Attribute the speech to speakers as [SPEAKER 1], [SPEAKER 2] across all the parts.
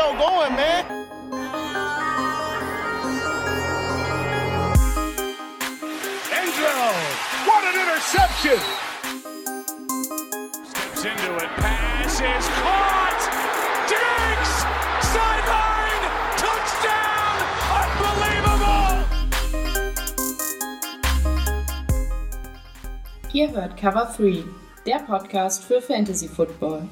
[SPEAKER 1] show going, man.
[SPEAKER 2] Enzo, what an interception!
[SPEAKER 3] Steps into it, pass is caught! Diggs! Sideline! Touchdown! Unbelievable!
[SPEAKER 4] Ihr hört Cover 3, der Podcast für Fantasy Football.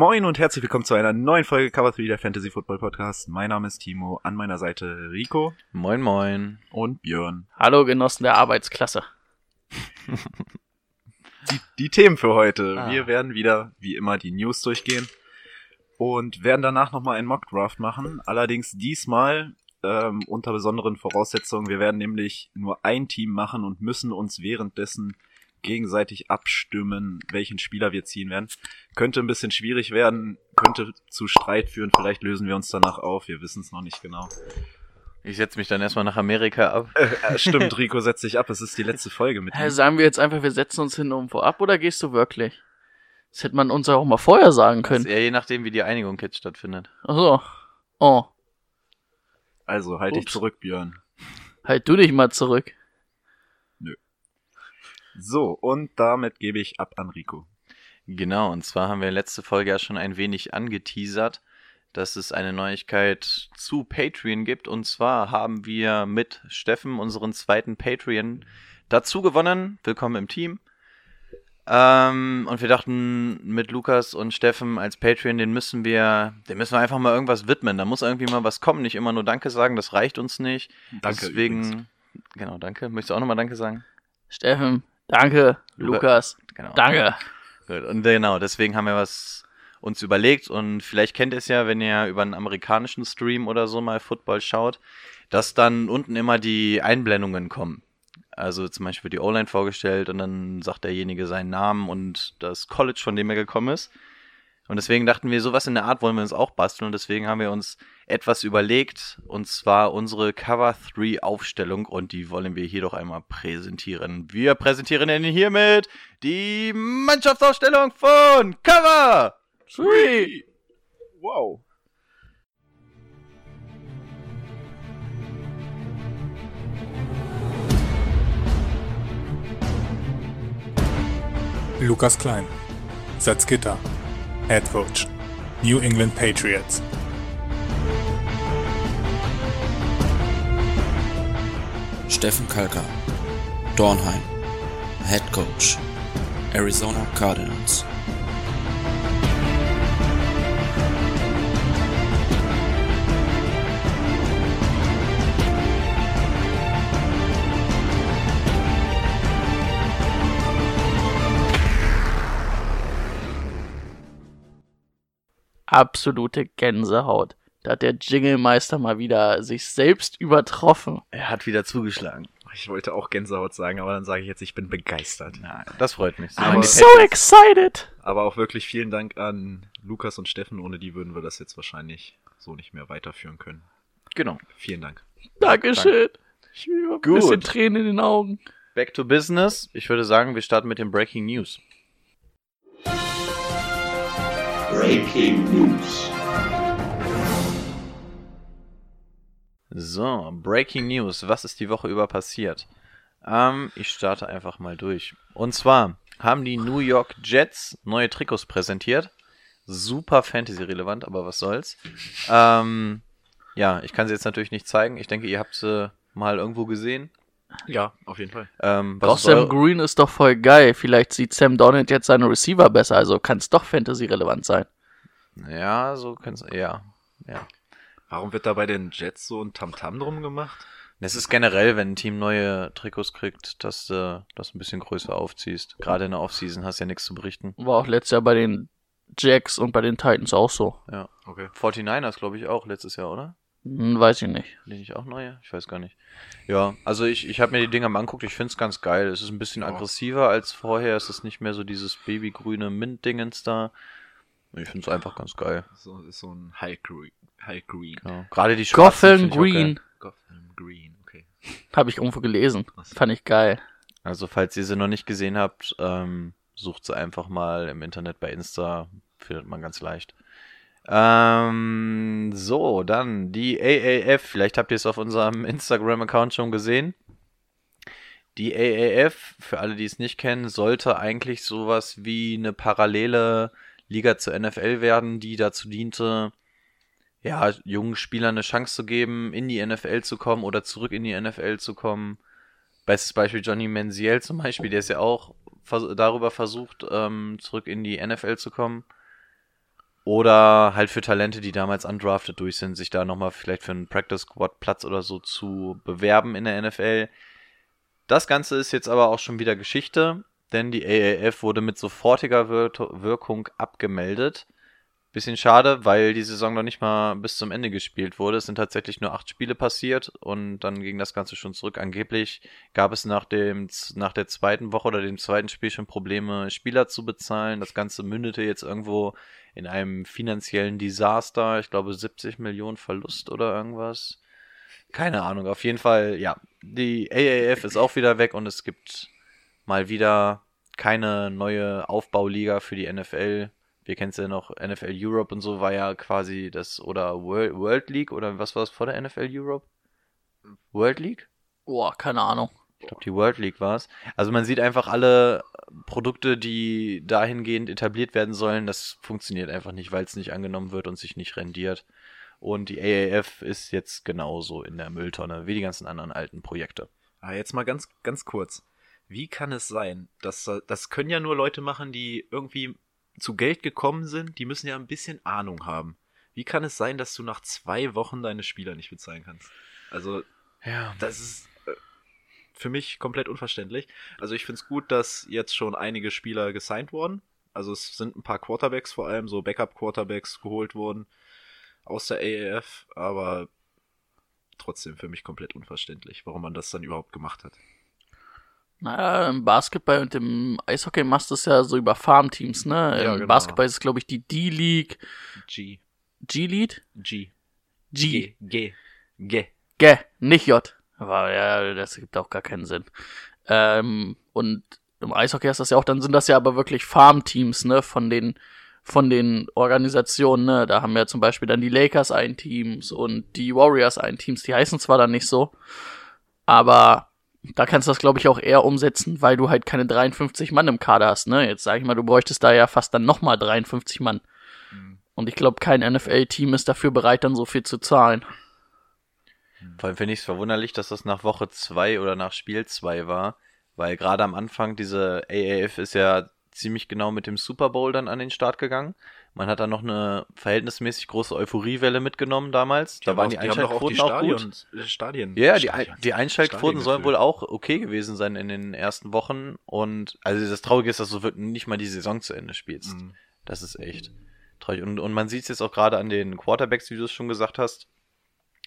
[SPEAKER 5] Moin und herzlich willkommen zu einer neuen Folge Cover 3 der Fantasy Football Podcast. Mein Name ist Timo, an meiner Seite Rico
[SPEAKER 6] Moin, moin.
[SPEAKER 5] und Björn.
[SPEAKER 7] Hallo Genossen der Arbeitsklasse.
[SPEAKER 5] Die, die Themen für heute.
[SPEAKER 6] Ah.
[SPEAKER 5] Wir werden wieder, wie immer, die News durchgehen und werden danach nochmal einen Mockdraft machen. Allerdings diesmal ähm, unter besonderen Voraussetzungen. Wir werden nämlich nur ein Team machen und müssen uns währenddessen gegenseitig abstimmen, welchen Spieler wir ziehen werden. Könnte ein bisschen schwierig werden, könnte zu Streit führen. Vielleicht lösen wir uns danach auf. Wir wissen es noch nicht genau.
[SPEAKER 6] Ich setze mich dann erstmal nach Amerika ab.
[SPEAKER 5] Äh, äh, stimmt, Rico setzt sich ab. Es ist die letzte Folge mit
[SPEAKER 7] Hä,
[SPEAKER 5] ihm.
[SPEAKER 7] sagen wir jetzt einfach, wir setzen uns hin um vorab oder gehst du wirklich? Das hätte man uns ja auch mal vorher sagen
[SPEAKER 6] Das ist
[SPEAKER 7] können.
[SPEAKER 6] eher je nachdem, wie die Einigung jetzt stattfindet.
[SPEAKER 7] Achso. Oh.
[SPEAKER 5] Also halt dich
[SPEAKER 7] Ups.
[SPEAKER 5] zurück, Björn.
[SPEAKER 7] Halt du dich mal zurück.
[SPEAKER 5] So, und damit gebe ich ab an Rico.
[SPEAKER 6] Genau, und zwar haben wir letzte Folge ja schon ein wenig angeteasert, dass es eine Neuigkeit zu Patreon gibt. Und zwar haben wir mit Steffen unseren zweiten Patreon dazu gewonnen. Willkommen im Team. Ähm, und wir dachten, mit Lukas und Steffen als Patreon, den müssen wir, den müssen wir einfach mal irgendwas widmen. Da muss irgendwie mal was kommen, nicht immer nur Danke sagen, das reicht uns nicht.
[SPEAKER 5] Danke
[SPEAKER 6] Deswegen,
[SPEAKER 5] übrigens.
[SPEAKER 6] genau, danke. Möchtest du auch nochmal Danke sagen?
[SPEAKER 7] Steffen, danke. Lukas,
[SPEAKER 6] Genau.
[SPEAKER 7] danke.
[SPEAKER 6] Gut, und genau, deswegen haben wir was uns überlegt und vielleicht kennt ihr es ja, wenn ihr über einen amerikanischen Stream oder so mal Football schaut, dass dann unten immer die Einblendungen kommen. Also zum Beispiel wird die O-Line vorgestellt und dann sagt derjenige seinen Namen und das College, von dem er gekommen ist. Und deswegen dachten wir, sowas in der Art wollen wir uns auch basteln und deswegen haben wir uns etwas überlegt und zwar unsere Cover 3 Aufstellung und die wollen wir hier doch einmal präsentieren. Wir präsentieren Ihnen hiermit die Mannschaftsaufstellung von Cover 3.
[SPEAKER 5] Wow.
[SPEAKER 8] Lukas Klein, Salzgitter, Head Coach, New England Patriots.
[SPEAKER 9] Steffen Kalka, Dornheim, Head Coach, Arizona Cardinals.
[SPEAKER 7] Absolute Gänsehaut. Da hat der Jingle-Meister mal wieder sich selbst übertroffen.
[SPEAKER 6] Er hat wieder zugeschlagen.
[SPEAKER 5] Ich wollte auch Gänsehaut sagen, aber dann sage ich jetzt, ich bin begeistert.
[SPEAKER 6] Nein, das freut mich.
[SPEAKER 5] Aber-
[SPEAKER 7] I'm so excited.
[SPEAKER 5] Aber auch wirklich vielen Dank an Lukas und Steffen. Ohne die würden wir das jetzt wahrscheinlich so nicht mehr weiterführen können.
[SPEAKER 6] Genau.
[SPEAKER 5] Vielen Dank.
[SPEAKER 7] Dankeschön. Ich habe ein bisschen Tränen in den Augen.
[SPEAKER 6] Back to business. Ich würde sagen, wir starten mit den Breaking News.
[SPEAKER 10] Breaking News.
[SPEAKER 6] So, Breaking News. Was ist die Woche über passiert? Ähm, ich starte einfach mal durch. Und zwar haben die New York Jets neue Trikots präsentiert. Super Fantasy-relevant, aber was soll's. Ähm, ja, ich kann sie jetzt natürlich nicht zeigen. Ich denke, ihr habt sie mal irgendwo gesehen.
[SPEAKER 5] Ja, auf jeden Fall.
[SPEAKER 6] Ähm,
[SPEAKER 7] Doch,
[SPEAKER 6] ist
[SPEAKER 7] Sam Green ist doch voll geil. Vielleicht sieht Sam Donald jetzt seine Receiver besser, also kann es doch Fantasy-relevant sein.
[SPEAKER 6] Ja, so kann's. Ja, ja.
[SPEAKER 5] Warum wird da bei den Jets so ein Tamtam drum gemacht?
[SPEAKER 6] Es ist generell, wenn ein Team neue Trikots kriegt, dass du das ein bisschen größer aufziehst. Gerade in der Offseason hast du ja nichts zu berichten.
[SPEAKER 7] War auch letztes Jahr bei den Jacks und bei den Titans auch so.
[SPEAKER 6] Ja.
[SPEAKER 5] Okay.
[SPEAKER 6] 49ers, glaube ich, auch letztes Jahr, oder?
[SPEAKER 7] Hm, weiß ich nicht.
[SPEAKER 6] Bin ich auch neue? Ich weiß gar nicht. Ja, also ich, ich habe mir die Dinger mal angeguckt, ich finde es ganz geil. Es ist ein bisschen
[SPEAKER 5] Ja.
[SPEAKER 6] aggressiver als vorher. Es ist nicht mehr so dieses babygrüne Mint-Dingens da. Ich finde es einfach ganz geil.
[SPEAKER 5] So ist so ein High Green. High Green.
[SPEAKER 6] Ja. Gerade die schwarzen
[SPEAKER 7] Gotham. Green.
[SPEAKER 5] Gotham Green, okay.
[SPEAKER 7] Habe ich irgendwo gelesen.
[SPEAKER 5] So.
[SPEAKER 7] Fand ich geil.
[SPEAKER 6] Also falls ihr sie noch nicht gesehen habt, ähm, sucht sie einfach mal im Internet bei Insta, findet man ganz leicht. Ähm, so, dann die AAF. Vielleicht habt ihr es auf unserem Instagram-Account schon gesehen. Die AAF, für alle, die es nicht kennen, sollte eigentlich sowas wie eine parallele Liga zur NFL werden, die dazu diente, ja, jungen Spielern eine Chance zu geben, in die NFL zu kommen oder zurück in die NFL zu kommen. Bestes Beispiel Johnny Manziel zum Beispiel, der ist ja auch vers darüber versucht, ähm, zurück in die NFL zu kommen. Oder halt für Talente, die damals undrafted durch sind, sich da nochmal vielleicht für einen Practice Squad Platz oder so zu bewerben in der NFL. Das Ganze ist jetzt aber auch schon wieder Geschichte, denn die AAF wurde mit sofortiger Wir Wirkung abgemeldet. Bisschen schade, weil die Saison noch nicht mal bis zum Ende gespielt wurde. Es sind tatsächlich nur acht Spiele passiert und dann ging das Ganze schon zurück. Angeblich gab es nach, dem, nach der zweiten Woche oder dem zweiten Spiel schon Probleme, Spieler zu bezahlen. Das Ganze mündete jetzt irgendwo in einem finanziellen Desaster. Ich glaube 70 Millionen Verlust oder irgendwas. Keine Ahnung. Auf jeden Fall, ja. Die AAF ist auch wieder weg und es gibt mal wieder keine neue Aufbauliga für die NFL wir kennen es ja noch, NFL Europe und so war ja quasi das, oder World, World League, oder was war es vor der NFL Europe? World League?
[SPEAKER 7] Boah, keine Ahnung.
[SPEAKER 6] Ich glaube, die World League war es. Also man sieht einfach alle Produkte, die dahingehend etabliert werden sollen, das funktioniert einfach nicht, weil es nicht angenommen wird und sich nicht rendiert. Und die AAF ist jetzt genauso in der Mülltonne wie die ganzen anderen alten Projekte.
[SPEAKER 5] Ah, jetzt mal ganz, ganz kurz. Wie kann es sein, dass das können ja nur Leute machen, die irgendwie zu Geld gekommen sind, die müssen ja ein bisschen Ahnung haben. Wie kann es sein, dass du nach zwei Wochen deine Spieler nicht bezahlen kannst? Also, ja. das ist äh, für mich komplett unverständlich. Also ich finde es gut, dass jetzt schon einige Spieler gesigned wurden. Also es sind ein paar Quarterbacks vor allem, so Backup-Quarterbacks geholt worden aus der AAF, aber trotzdem für mich komplett unverständlich, warum man das dann überhaupt gemacht hat.
[SPEAKER 7] Naja, im Basketball und im Eishockey machst du es ja so über Farmteams, ne?
[SPEAKER 5] Ja,
[SPEAKER 7] Im
[SPEAKER 5] genau.
[SPEAKER 7] Basketball ist es, glaube ich, die D-League.
[SPEAKER 5] G.
[SPEAKER 7] G-Lead?
[SPEAKER 5] G.
[SPEAKER 7] G.
[SPEAKER 5] G. G.
[SPEAKER 7] G, nicht J. Aber ja, das gibt auch gar keinen Sinn. Ähm, und im Eishockey ist das ja auch, dann sind das ja aber wirklich Farmteams, ne, von den, von den Organisationen, ne. Da haben wir zum Beispiel dann die Lakers ein Teams und die Warriors ein Teams. Die heißen zwar dann nicht so, aber da kannst du das, glaube ich, auch eher umsetzen, weil du halt keine 53 Mann im Kader hast, ne? Jetzt sage ich mal, du bräuchtest da ja fast dann nochmal 53 Mann. Mhm. Und ich glaube, kein NFL-Team ist dafür bereit, dann so viel zu zahlen.
[SPEAKER 6] Vor allem finde ich es verwunderlich, dass das nach Woche 2 oder nach Spiel 2 war, weil gerade am Anfang diese AAF ist ja ziemlich genau mit dem Super Bowl dann an den Start gegangen. Man hat da noch eine verhältnismäßig große Euphoriewelle mitgenommen damals.
[SPEAKER 5] Die
[SPEAKER 6] da waren die Einschaltquoten
[SPEAKER 5] auch,
[SPEAKER 6] auch, gut.
[SPEAKER 5] Stadien,
[SPEAKER 6] Ja, die,
[SPEAKER 5] Stadion,
[SPEAKER 6] die Einschaltquoten sollen wohl auch okay gewesen sein in den ersten Wochen. Und also das Traurige ist, dass du nicht mal die Saison zu Ende spielst.
[SPEAKER 5] Mhm.
[SPEAKER 6] Das ist echt traurig. Und, und man sieht es jetzt auch gerade an den Quarterbacks, wie du es schon gesagt hast.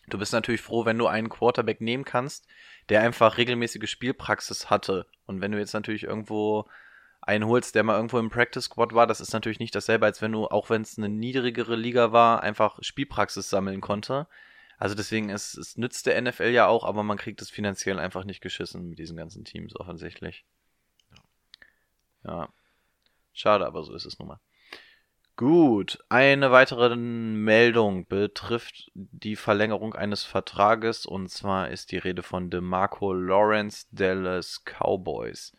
[SPEAKER 6] Du bist natürlich froh, wenn du einen Quarterback nehmen kannst, der einfach regelmäßige Spielpraxis hatte. Und wenn du jetzt natürlich irgendwo einen holst, der mal irgendwo im Practice Squad war, das ist natürlich nicht dasselbe, als wenn du, auch wenn es eine niedrigere Liga war, einfach Spielpraxis sammeln konnte. Also deswegen, es, es nützt der NFL ja auch, aber man kriegt es finanziell einfach nicht geschissen mit diesen ganzen Teams offensichtlich. Ja. Schade, aber so ist es nun mal. Gut, eine weitere Meldung betrifft die Verlängerung eines Vertrages und zwar ist die Rede von DeMarco Lawrence Dallas Cowboys.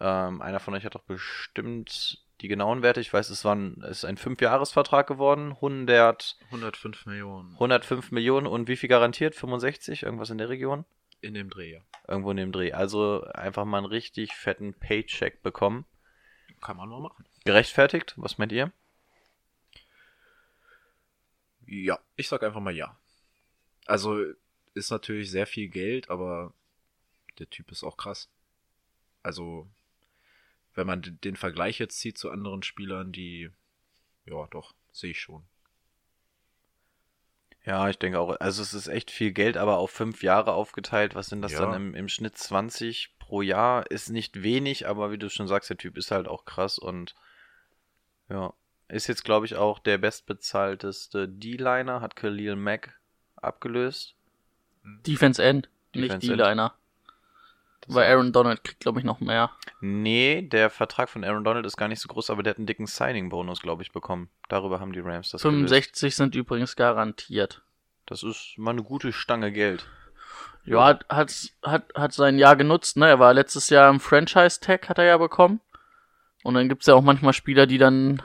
[SPEAKER 6] Ähm, einer von euch hat doch bestimmt die genauen Werte. Ich weiß, es, war ein, es ist ein 5-Jahres-Vertrag geworden. 100,
[SPEAKER 5] 105 Millionen
[SPEAKER 6] 105 Millionen und wie viel garantiert? 65? Irgendwas in der Region?
[SPEAKER 5] in dem Dreh, ja.
[SPEAKER 6] Irgendwo in dem Dreh. Also einfach mal einen richtig fetten Paycheck bekommen.
[SPEAKER 5] Kann man mal machen.
[SPEAKER 6] Gerechtfertigt? Was meint ihr?
[SPEAKER 5] Ja, ich sag einfach mal ja. Also ist natürlich sehr viel Geld, aber der Typ ist auch krass. Also, wenn man den Vergleich jetzt zieht zu anderen Spielern, die, ja, doch, sehe ich schon.
[SPEAKER 6] Ja, ich denke auch. Also es ist echt viel Geld, aber auf fünf Jahre aufgeteilt. Was sind das
[SPEAKER 5] Ja.
[SPEAKER 6] dann im, im Schnitt 20 pro Jahr? Ist nicht wenig, aber wie du schon sagst, der Typ ist halt auch krass und ja, ist jetzt glaube ich auch der bestbezahlteste D-Liner, hat Khalil Mack abgelöst.
[SPEAKER 7] Defense End, nicht
[SPEAKER 6] Defense.
[SPEAKER 7] D-Liner. Weil Aaron Donald kriegt, glaube ich, noch mehr.
[SPEAKER 6] Nee, der Vertrag von Aaron Donald ist gar nicht so groß, aber der hat einen dicken Signing-Bonus, glaube ich, bekommen. Darüber haben die Rams das gelöst.
[SPEAKER 7] 65 sind übrigens garantiert.
[SPEAKER 6] Das ist mal eine gute Stange Geld.
[SPEAKER 7] Ja, hat, hat, hat, hat sein Jahr genutzt, ne? Er war letztes Jahr im Franchise-Tag, hat er ja bekommen. Und dann gibt's ja auch manchmal Spieler, die dann,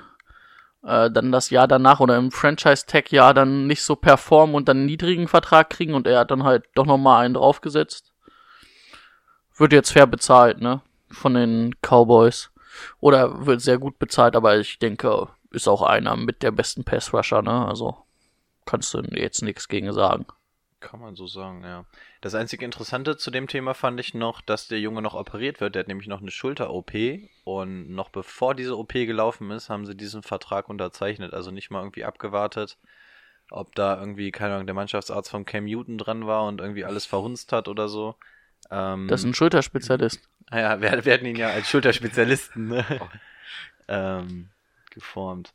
[SPEAKER 7] äh, dann das Jahr danach oder im Franchise-Tag-Jahr dann nicht so performen und dann einen niedrigen Vertrag kriegen und er hat dann halt doch nochmal einen draufgesetzt. Wird jetzt fair bezahlt, ne? Von den Cowboys. Oder wird sehr gut bezahlt, aber ich denke, ist auch einer mit der besten Pass-Rusher, ne? Also kannst du jetzt nichts gegen sagen.
[SPEAKER 6] Kann man so sagen, ja. Das einzige Interessante zu dem Thema fand ich noch, dass der Junge noch operiert wird. Der hat nämlich noch eine Schulter-OP und noch bevor diese OP gelaufen ist, haben sie diesen Vertrag unterzeichnet. Also nicht mal irgendwie abgewartet, ob da irgendwie, keine Ahnung, der Mannschaftsarzt von Cam Newton dran war und irgendwie alles verhunzt hat oder so. Ähm,
[SPEAKER 7] Das ist ein Schulterspezialist.
[SPEAKER 6] Ah Ja, wir, wir hatten ihn ja als Schulterspezialisten ne? ähm, geformt.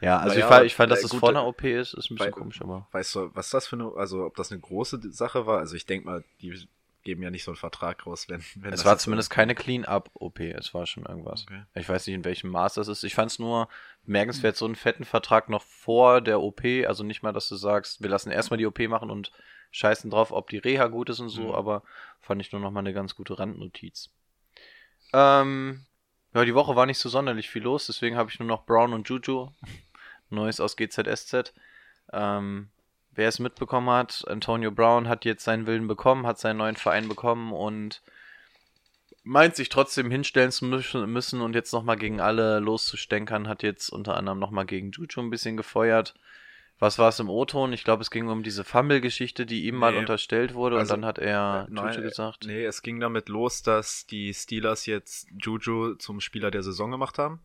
[SPEAKER 6] Ja, also
[SPEAKER 5] Naja,
[SPEAKER 6] ich, fand, ich fand, dass
[SPEAKER 5] äh,
[SPEAKER 6] es vor einer OP ist, ist ein bisschen
[SPEAKER 5] Weil-
[SPEAKER 6] komisch, aber.
[SPEAKER 5] Weißt du, was das für eine, also ob das eine große Sache war? Also ich denke mal, die geben ja nicht so einen Vertrag raus, wenn, wenn
[SPEAKER 6] Es war
[SPEAKER 5] jetzt so-
[SPEAKER 6] zumindest keine Clean-Up-OP, es war schon irgendwas.
[SPEAKER 5] Okay.
[SPEAKER 6] Ich weiß nicht, in welchem Maß das ist. Ich fand es nur bemerkenswert, so einen fetten Vertrag noch vor der OP, also nicht mal, dass du sagst, wir lassen erstmal die OP machen und scheißen drauf, ob die Reha gut ist und so,
[SPEAKER 5] Mhm.
[SPEAKER 6] aber fand ich nur noch mal eine ganz gute Randnotiz. Ähm, ja, die Woche war nicht so sonderlich viel los, deswegen habe ich nur noch Brown und Juju, Neues aus GZSZ. Ähm, wer es mitbekommen hat, Antonio Brown hat jetzt seinen Willen bekommen, hat seinen neuen Verein bekommen und meint sich trotzdem hinstellen zu müssen müssen und jetzt nochmal gegen alle loszustänkern, hat jetzt unter anderem nochmal gegen Juju ein bisschen gefeuert. Was war es im O-Ton? Ich glaube, es ging um diese Fumble-Geschichte, die ihm mal
[SPEAKER 5] Nee.
[SPEAKER 6] unterstellt wurde
[SPEAKER 5] Also,
[SPEAKER 6] und dann hat er
[SPEAKER 5] Äh, nein,
[SPEAKER 6] Juju gesagt.
[SPEAKER 5] Nee, es ging damit los, dass die Steelers jetzt Juju zum Spieler der Saison gemacht haben.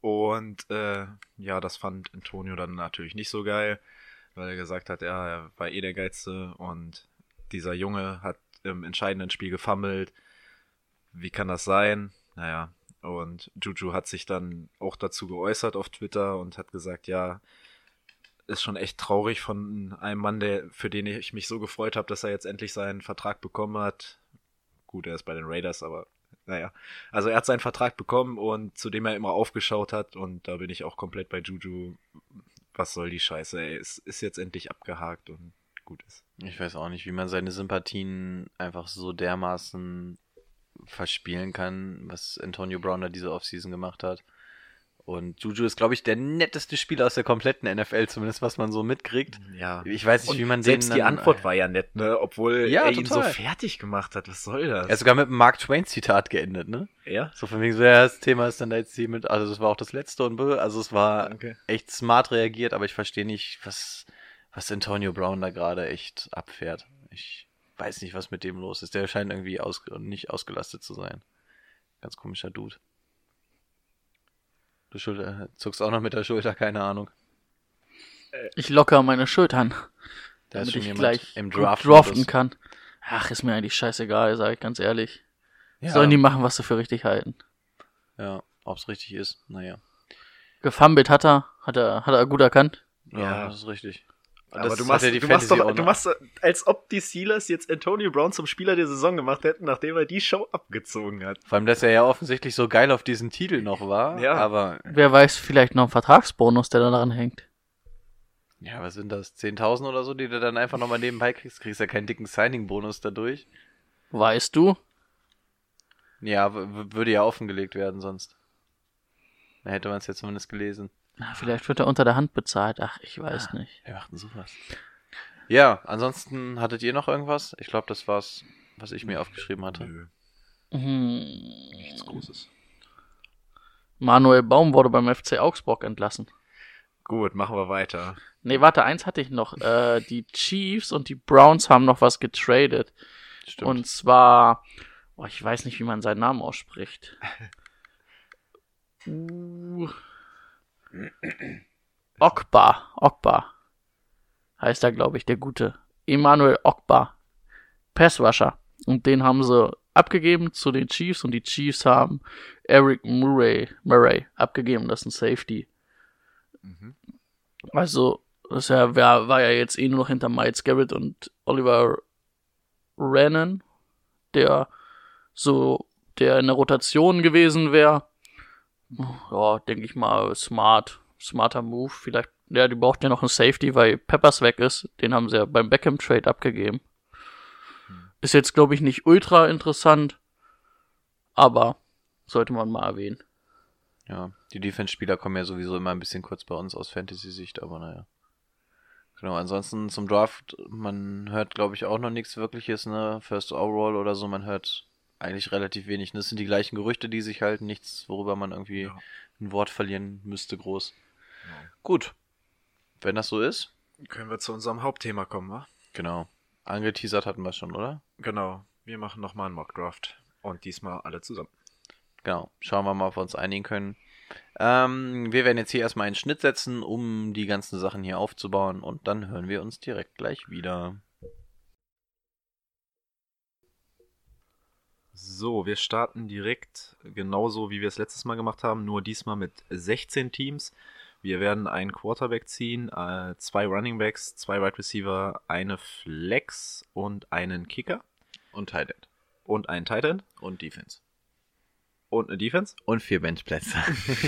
[SPEAKER 5] Und äh, ja, das fand Antonio dann natürlich nicht so geil, weil er gesagt hat, ja, er war eh der Geilste und dieser Junge hat im entscheidenden Spiel gefummelt. Wie kann das sein? Naja, und Juju hat sich dann auch dazu geäußert auf Twitter und hat gesagt, ja, ist schon echt traurig von einem Mann, der, für den ich mich so gefreut habe, dass er jetzt endlich seinen Vertrag bekommen hat. Gut, er ist bei den Raiders, aber naja. Also er hat seinen Vertrag bekommen und zu dem er immer aufgeschaut hat und da bin ich auch komplett bei Juju. Was soll die Scheiße, ey? Es ist jetzt endlich abgehakt und gut ist.
[SPEAKER 6] Ich weiß auch nicht, wie man seine Sympathien einfach so dermaßen verspielen kann, was Antonio Brown da diese Offseason gemacht hat. Und Juju ist, glaube ich, der netteste Spieler aus der kompletten NFL, zumindest was man so mitkriegt.
[SPEAKER 5] Ja.
[SPEAKER 6] Ich weiß nicht,
[SPEAKER 5] Und
[SPEAKER 6] wie man
[SPEAKER 5] selbst
[SPEAKER 6] den
[SPEAKER 5] die
[SPEAKER 6] dann-
[SPEAKER 5] Antwort war ja nett, ne? Obwohl
[SPEAKER 6] Ja,
[SPEAKER 5] er ihn so
[SPEAKER 6] total.
[SPEAKER 5] fertig gemacht hat. Was soll das?
[SPEAKER 6] Er ist sogar mit einem Mark Twain Zitat geendet, ne?
[SPEAKER 5] ja?
[SPEAKER 6] So von wegen so, ja, das Thema ist dann da jetzt hiermit, also das war auch das letzte und bö, also es war
[SPEAKER 5] Okay.
[SPEAKER 6] echt smart reagiert, aber ich verstehe nicht, was, was Antonio Brown da gerade echt abfährt. Ich weiß nicht, was mit dem los ist. Der scheint irgendwie aus, nicht ausgelastet zu sein. Ganz komischer Dude. Du Schulter, zuckst auch noch mit der Schulter, keine Ahnung.
[SPEAKER 7] Ich locker meine Schultern,
[SPEAKER 6] Da ist
[SPEAKER 7] damit
[SPEAKER 6] schon
[SPEAKER 7] ich gleich
[SPEAKER 6] im Draft.
[SPEAKER 7] draften kann. Ach, ist mir eigentlich scheißegal, sag ich ganz ehrlich.
[SPEAKER 6] Ja,
[SPEAKER 7] Sollen die machen, was sie für richtig halten.
[SPEAKER 6] ja, ob's richtig ist, naja.
[SPEAKER 7] Gefummelt hat er, hat er, hat er gut erkannt.
[SPEAKER 6] Ja,
[SPEAKER 5] Ja.
[SPEAKER 6] das ist richtig.
[SPEAKER 5] Aber
[SPEAKER 6] Das
[SPEAKER 5] du machst,
[SPEAKER 6] ja die
[SPEAKER 5] du, machst doch, du machst, als ob die Steelers jetzt Antonio Brown zum Spieler der Saison gemacht hätten, nachdem er die Show abgezogen hat.
[SPEAKER 6] Vor allem, dass er ja offensichtlich so geil auf diesen Titel noch war.
[SPEAKER 5] Ja.
[SPEAKER 6] Aber,
[SPEAKER 7] Wer weiß, vielleicht noch ein Vertragsbonus, der da dran hängt.
[SPEAKER 6] ja, was sind das? 10.000 oder so, die du dann einfach nochmal nebenbei kriegst? Kriegst ja keinen dicken Signing-Bonus dadurch.
[SPEAKER 7] Weißt du?
[SPEAKER 6] Ja, würde ja offengelegt werden sonst. Da hätte man es ja zumindest gelesen.
[SPEAKER 7] Na, vielleicht wird er unter der Hand bezahlt. Ach, ich weiß nicht.
[SPEAKER 6] Wer macht denn sowas? Ja, ansonsten hattet ihr noch irgendwas? Ich glaube, das war's, was ich mir aufgeschrieben hatte.
[SPEAKER 5] Nö,
[SPEAKER 7] Hm.
[SPEAKER 5] nichts Großes.
[SPEAKER 7] Manuel Baum wurde beim FC Augsburg entlassen.
[SPEAKER 5] Gut, machen wir weiter.
[SPEAKER 7] Nee, warte, eins hatte ich noch. Äh, die Chiefs und die Browns haben noch was getradet.
[SPEAKER 6] Stimmt.
[SPEAKER 7] Und zwar, oh, ich weiß nicht, wie man seinen Namen ausspricht. Uh, Okba, Okba. Heißt er, glaube ich, der Gute. Emmanuel Okba. Passrusher. Und den haben sie abgegeben zu den Chiefs und die Chiefs haben Eric Murray, Murray abgegeben. Das ist ein Safety. Also, das ja, war, war ja jetzt eh nur noch hinter Miles Garrett und Oliver Rennan, der so, der in der Rotation gewesen wäre. Ja, denke ich mal, smart, smarter Move. Vielleicht, ja, die braucht ja noch einen Safety, weil Peppers weg ist. Den haben sie ja beim Beckham-Trade abgegeben. Ist jetzt, glaube ich, nicht ultra interessant, aber sollte man mal erwähnen.
[SPEAKER 6] Ja, die Defense-Spieler kommen ja sowieso immer ein bisschen kurz bei uns aus Fantasy-Sicht, aber naja. Genau, ansonsten zum Draft, man hört, glaube ich, auch noch nichts wirkliches, ne? First Overall oder so, man hört eigentlich relativ wenig. Das sind die gleichen Gerüchte, die sich halten, nichts, worüber man irgendwie
[SPEAKER 5] Ja.
[SPEAKER 6] ein Wort verlieren müsste, groß. Gut. Wenn das so ist,
[SPEAKER 5] Können wir zu unserem Hauptthema kommen, wa?
[SPEAKER 6] genau. Angeteasert hatten wir schon, oder?
[SPEAKER 5] Genau. Wir machen nochmal einen Mockdraft. Und diesmal alle zusammen.
[SPEAKER 6] Genau. Schauen wir mal, ob wir uns einigen können. Ähm, wir werden jetzt hier erstmal einen Schnitt setzen, um die ganzen Sachen hier aufzubauen und dann hören wir uns direkt gleich wieder.
[SPEAKER 5] So, wir starten direkt genauso, wie wir es letztes Mal gemacht haben, nur diesmal mit 16 Teams. Wir werden einen Quarterback ziehen, äh, zwei Running Backs, zwei Wide Receiver, eine Flex und einen Kicker
[SPEAKER 6] Und Tight End.
[SPEAKER 5] und einen Tight End
[SPEAKER 6] Und Defense.
[SPEAKER 5] Und eine Defense
[SPEAKER 6] Und vier Benchplätze.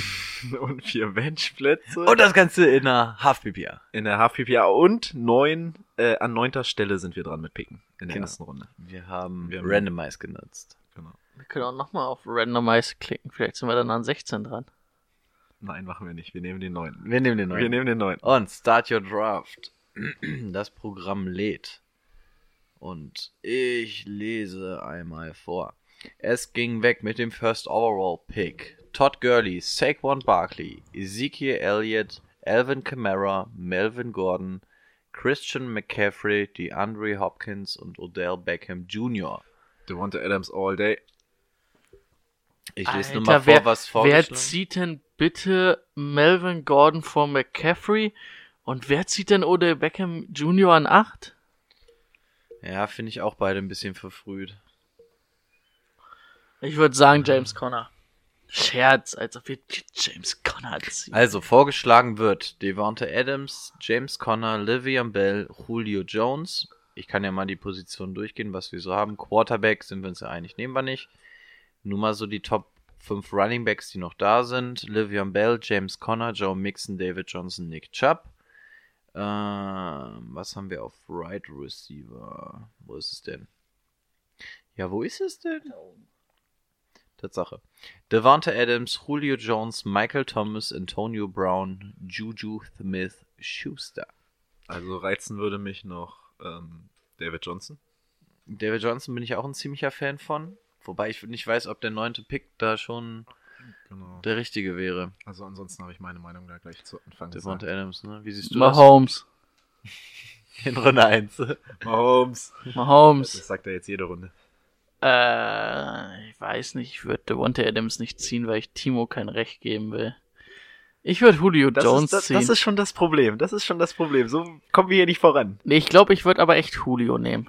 [SPEAKER 5] und vier Benchplätze
[SPEAKER 6] und das Ganze in einer Half-PPA.
[SPEAKER 5] in der Half PPA und neun, äh, an neunter Stelle sind wir dran mit Picken in der
[SPEAKER 6] Genau.
[SPEAKER 5] ersten Runde.
[SPEAKER 6] Wir haben,
[SPEAKER 5] Wir haben-
[SPEAKER 6] Randomize genutzt.
[SPEAKER 5] Genau.
[SPEAKER 7] Wir können auch nochmal auf Randomize klicken. Vielleicht sind wir dann an 16 dran.
[SPEAKER 5] Nein, machen wir nicht. Wir nehmen den neuen.
[SPEAKER 6] Wir nehmen den
[SPEAKER 5] Wir nehmen den neuen.
[SPEAKER 6] Und Start Your Draft. Das Programm lädt. Und ich lese einmal vor. Es ging weg mit dem First Overall Pick. Todd Gurley, Saquon Barkley, Ezekiel Elliott, Alvin Kamara, Melvin Gordon, Christian McCaffrey, DeAndre Hopkins und Odell Beckham Jr.
[SPEAKER 5] Devonta Adams all day.
[SPEAKER 6] Ich lese nur mal vor,
[SPEAKER 7] wer,
[SPEAKER 6] was
[SPEAKER 7] Wer
[SPEAKER 6] vorgeschlagen
[SPEAKER 7] zieht denn bitte Melvin Gordon vor McCaffrey? Und wer zieht denn Odell Beckham Jr. an 8?
[SPEAKER 6] Ja, finde ich auch beide ein bisschen verfrüht.
[SPEAKER 7] Ich würde sagen James Conner. Scherz, als ob wir James Conner ziehen.
[SPEAKER 6] Also vorgeschlagen wird Devonta Adams, James Conner, Livian Bell, Julio Jones. Ich kann ja mal die Position durchgehen, was wir so haben. Quarterback sind wir uns ja einig, nehmen wir nicht. Nur mal so die Top 5 Running Backs, die noch da sind. Livian Bell, James Conner, Joe Mixon, David Johnson, Nick Chubb. Ähm, was haben wir auf Right Receiver? Wo ist es denn? Ja, wo ist es denn? Tatsache. Devonta Adams, Julio Jones, Michael Thomas, Antonio Brown, Juju Smith Schuster.
[SPEAKER 5] Also reizen würde mich noch ähm, David Johnson.
[SPEAKER 6] David Johnson bin ich auch ein ziemlicher Fan von. Wobei ich nicht weiß, ob der neunte Pick da schon
[SPEAKER 5] Genau.
[SPEAKER 6] der richtige wäre.
[SPEAKER 5] Also ansonsten habe ich meine Meinung da gleich zu Anfang
[SPEAKER 6] Devonta
[SPEAKER 5] gesagt.
[SPEAKER 6] Adams, ne? Wie siehst du
[SPEAKER 7] Mahomes.
[SPEAKER 6] das? In Runde 1.
[SPEAKER 5] Mahomes.
[SPEAKER 7] Mahomes.
[SPEAKER 5] Das sagt er jetzt jede Runde.
[SPEAKER 7] Äh, ich weiß nicht, ich würde Devonta Adams nicht ziehen, weil ich Timo kein Recht geben will. Ich würde Julio
[SPEAKER 5] Das,
[SPEAKER 7] Jones
[SPEAKER 5] ist, das,
[SPEAKER 7] ziehen.
[SPEAKER 5] das ist schon das Problem. Das ist schon das Problem. So kommen wir hier nicht voran.
[SPEAKER 7] nee, ich glaube, ich würde aber echt Julio nehmen.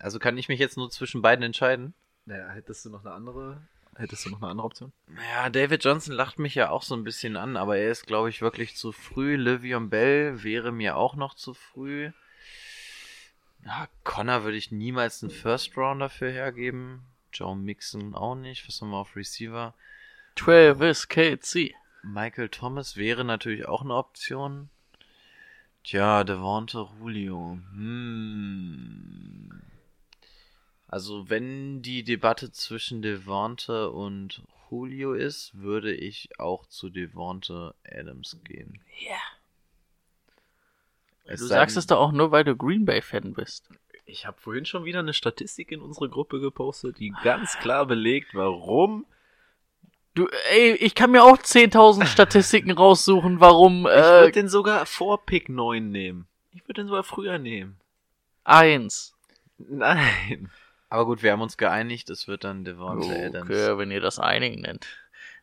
[SPEAKER 6] Also kann ich mich jetzt nur zwischen beiden entscheiden?
[SPEAKER 5] Naja, hättest du noch eine andere, hättest du noch eine andere Option?
[SPEAKER 6] Ja, David Johnson lacht mich ja auch so ein bisschen an, aber er ist, glaube ich, wirklich zu früh. Livion Bell wäre mir auch noch zu früh. Ja, Connor würde ich niemals einen First Round dafür hergeben. Joe Mixon auch nicht. Was haben wir auf Receiver?
[SPEAKER 7] Travis KC.
[SPEAKER 6] Michael Thomas wäre natürlich auch eine Option. Tja, Devonta Julio. Hm. Also, wenn die Debatte zwischen Devonta und Julio ist, würde ich auch zu Devonta Adams gehen.
[SPEAKER 7] Ja.
[SPEAKER 6] Es
[SPEAKER 7] Du sagst es doch auch nur, weil du Green Bay-Fan bist.
[SPEAKER 5] Ich habe vorhin schon wieder eine Statistik in unsere Gruppe gepostet, die ganz klar belegt, warum
[SPEAKER 7] Du, ey, ich kann mir auch 10.000 Statistiken raussuchen, warum,
[SPEAKER 5] Ich
[SPEAKER 7] äh,
[SPEAKER 5] würde den sogar vor Pick 9 nehmen. Ich würde den sogar früher nehmen.
[SPEAKER 7] eins.
[SPEAKER 5] Nein.
[SPEAKER 6] Aber gut, wir haben uns geeinigt, es wird dann Devonta Adams.
[SPEAKER 7] Okay, wenn ihr das einigen nennt.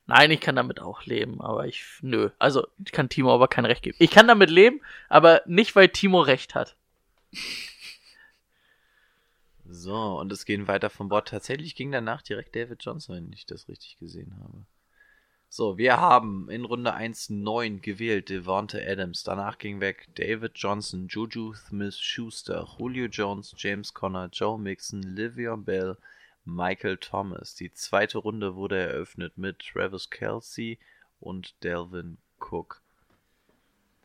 [SPEAKER 7] Nein, ich kann damit auch leben, aber ich, nö. Also, ich kann Timo aber kein Recht geben. Ich kann damit leben, aber nicht, weil Timo Recht hat.
[SPEAKER 6] So, und es gehen weiter vom Bord. Tatsächlich ging danach direkt David Johnson, wenn ich das richtig gesehen habe. So, wir haben in Runde 1 9 gewählt Devonta Adams. Danach ging weg David Johnson, Juju Smith-Schuster, Julio Jones, James Conner, Joe Mixon, Livion Bell, Michael Thomas. Die zweite Runde wurde eröffnet mit Travis Kelsey und Delvin Cook.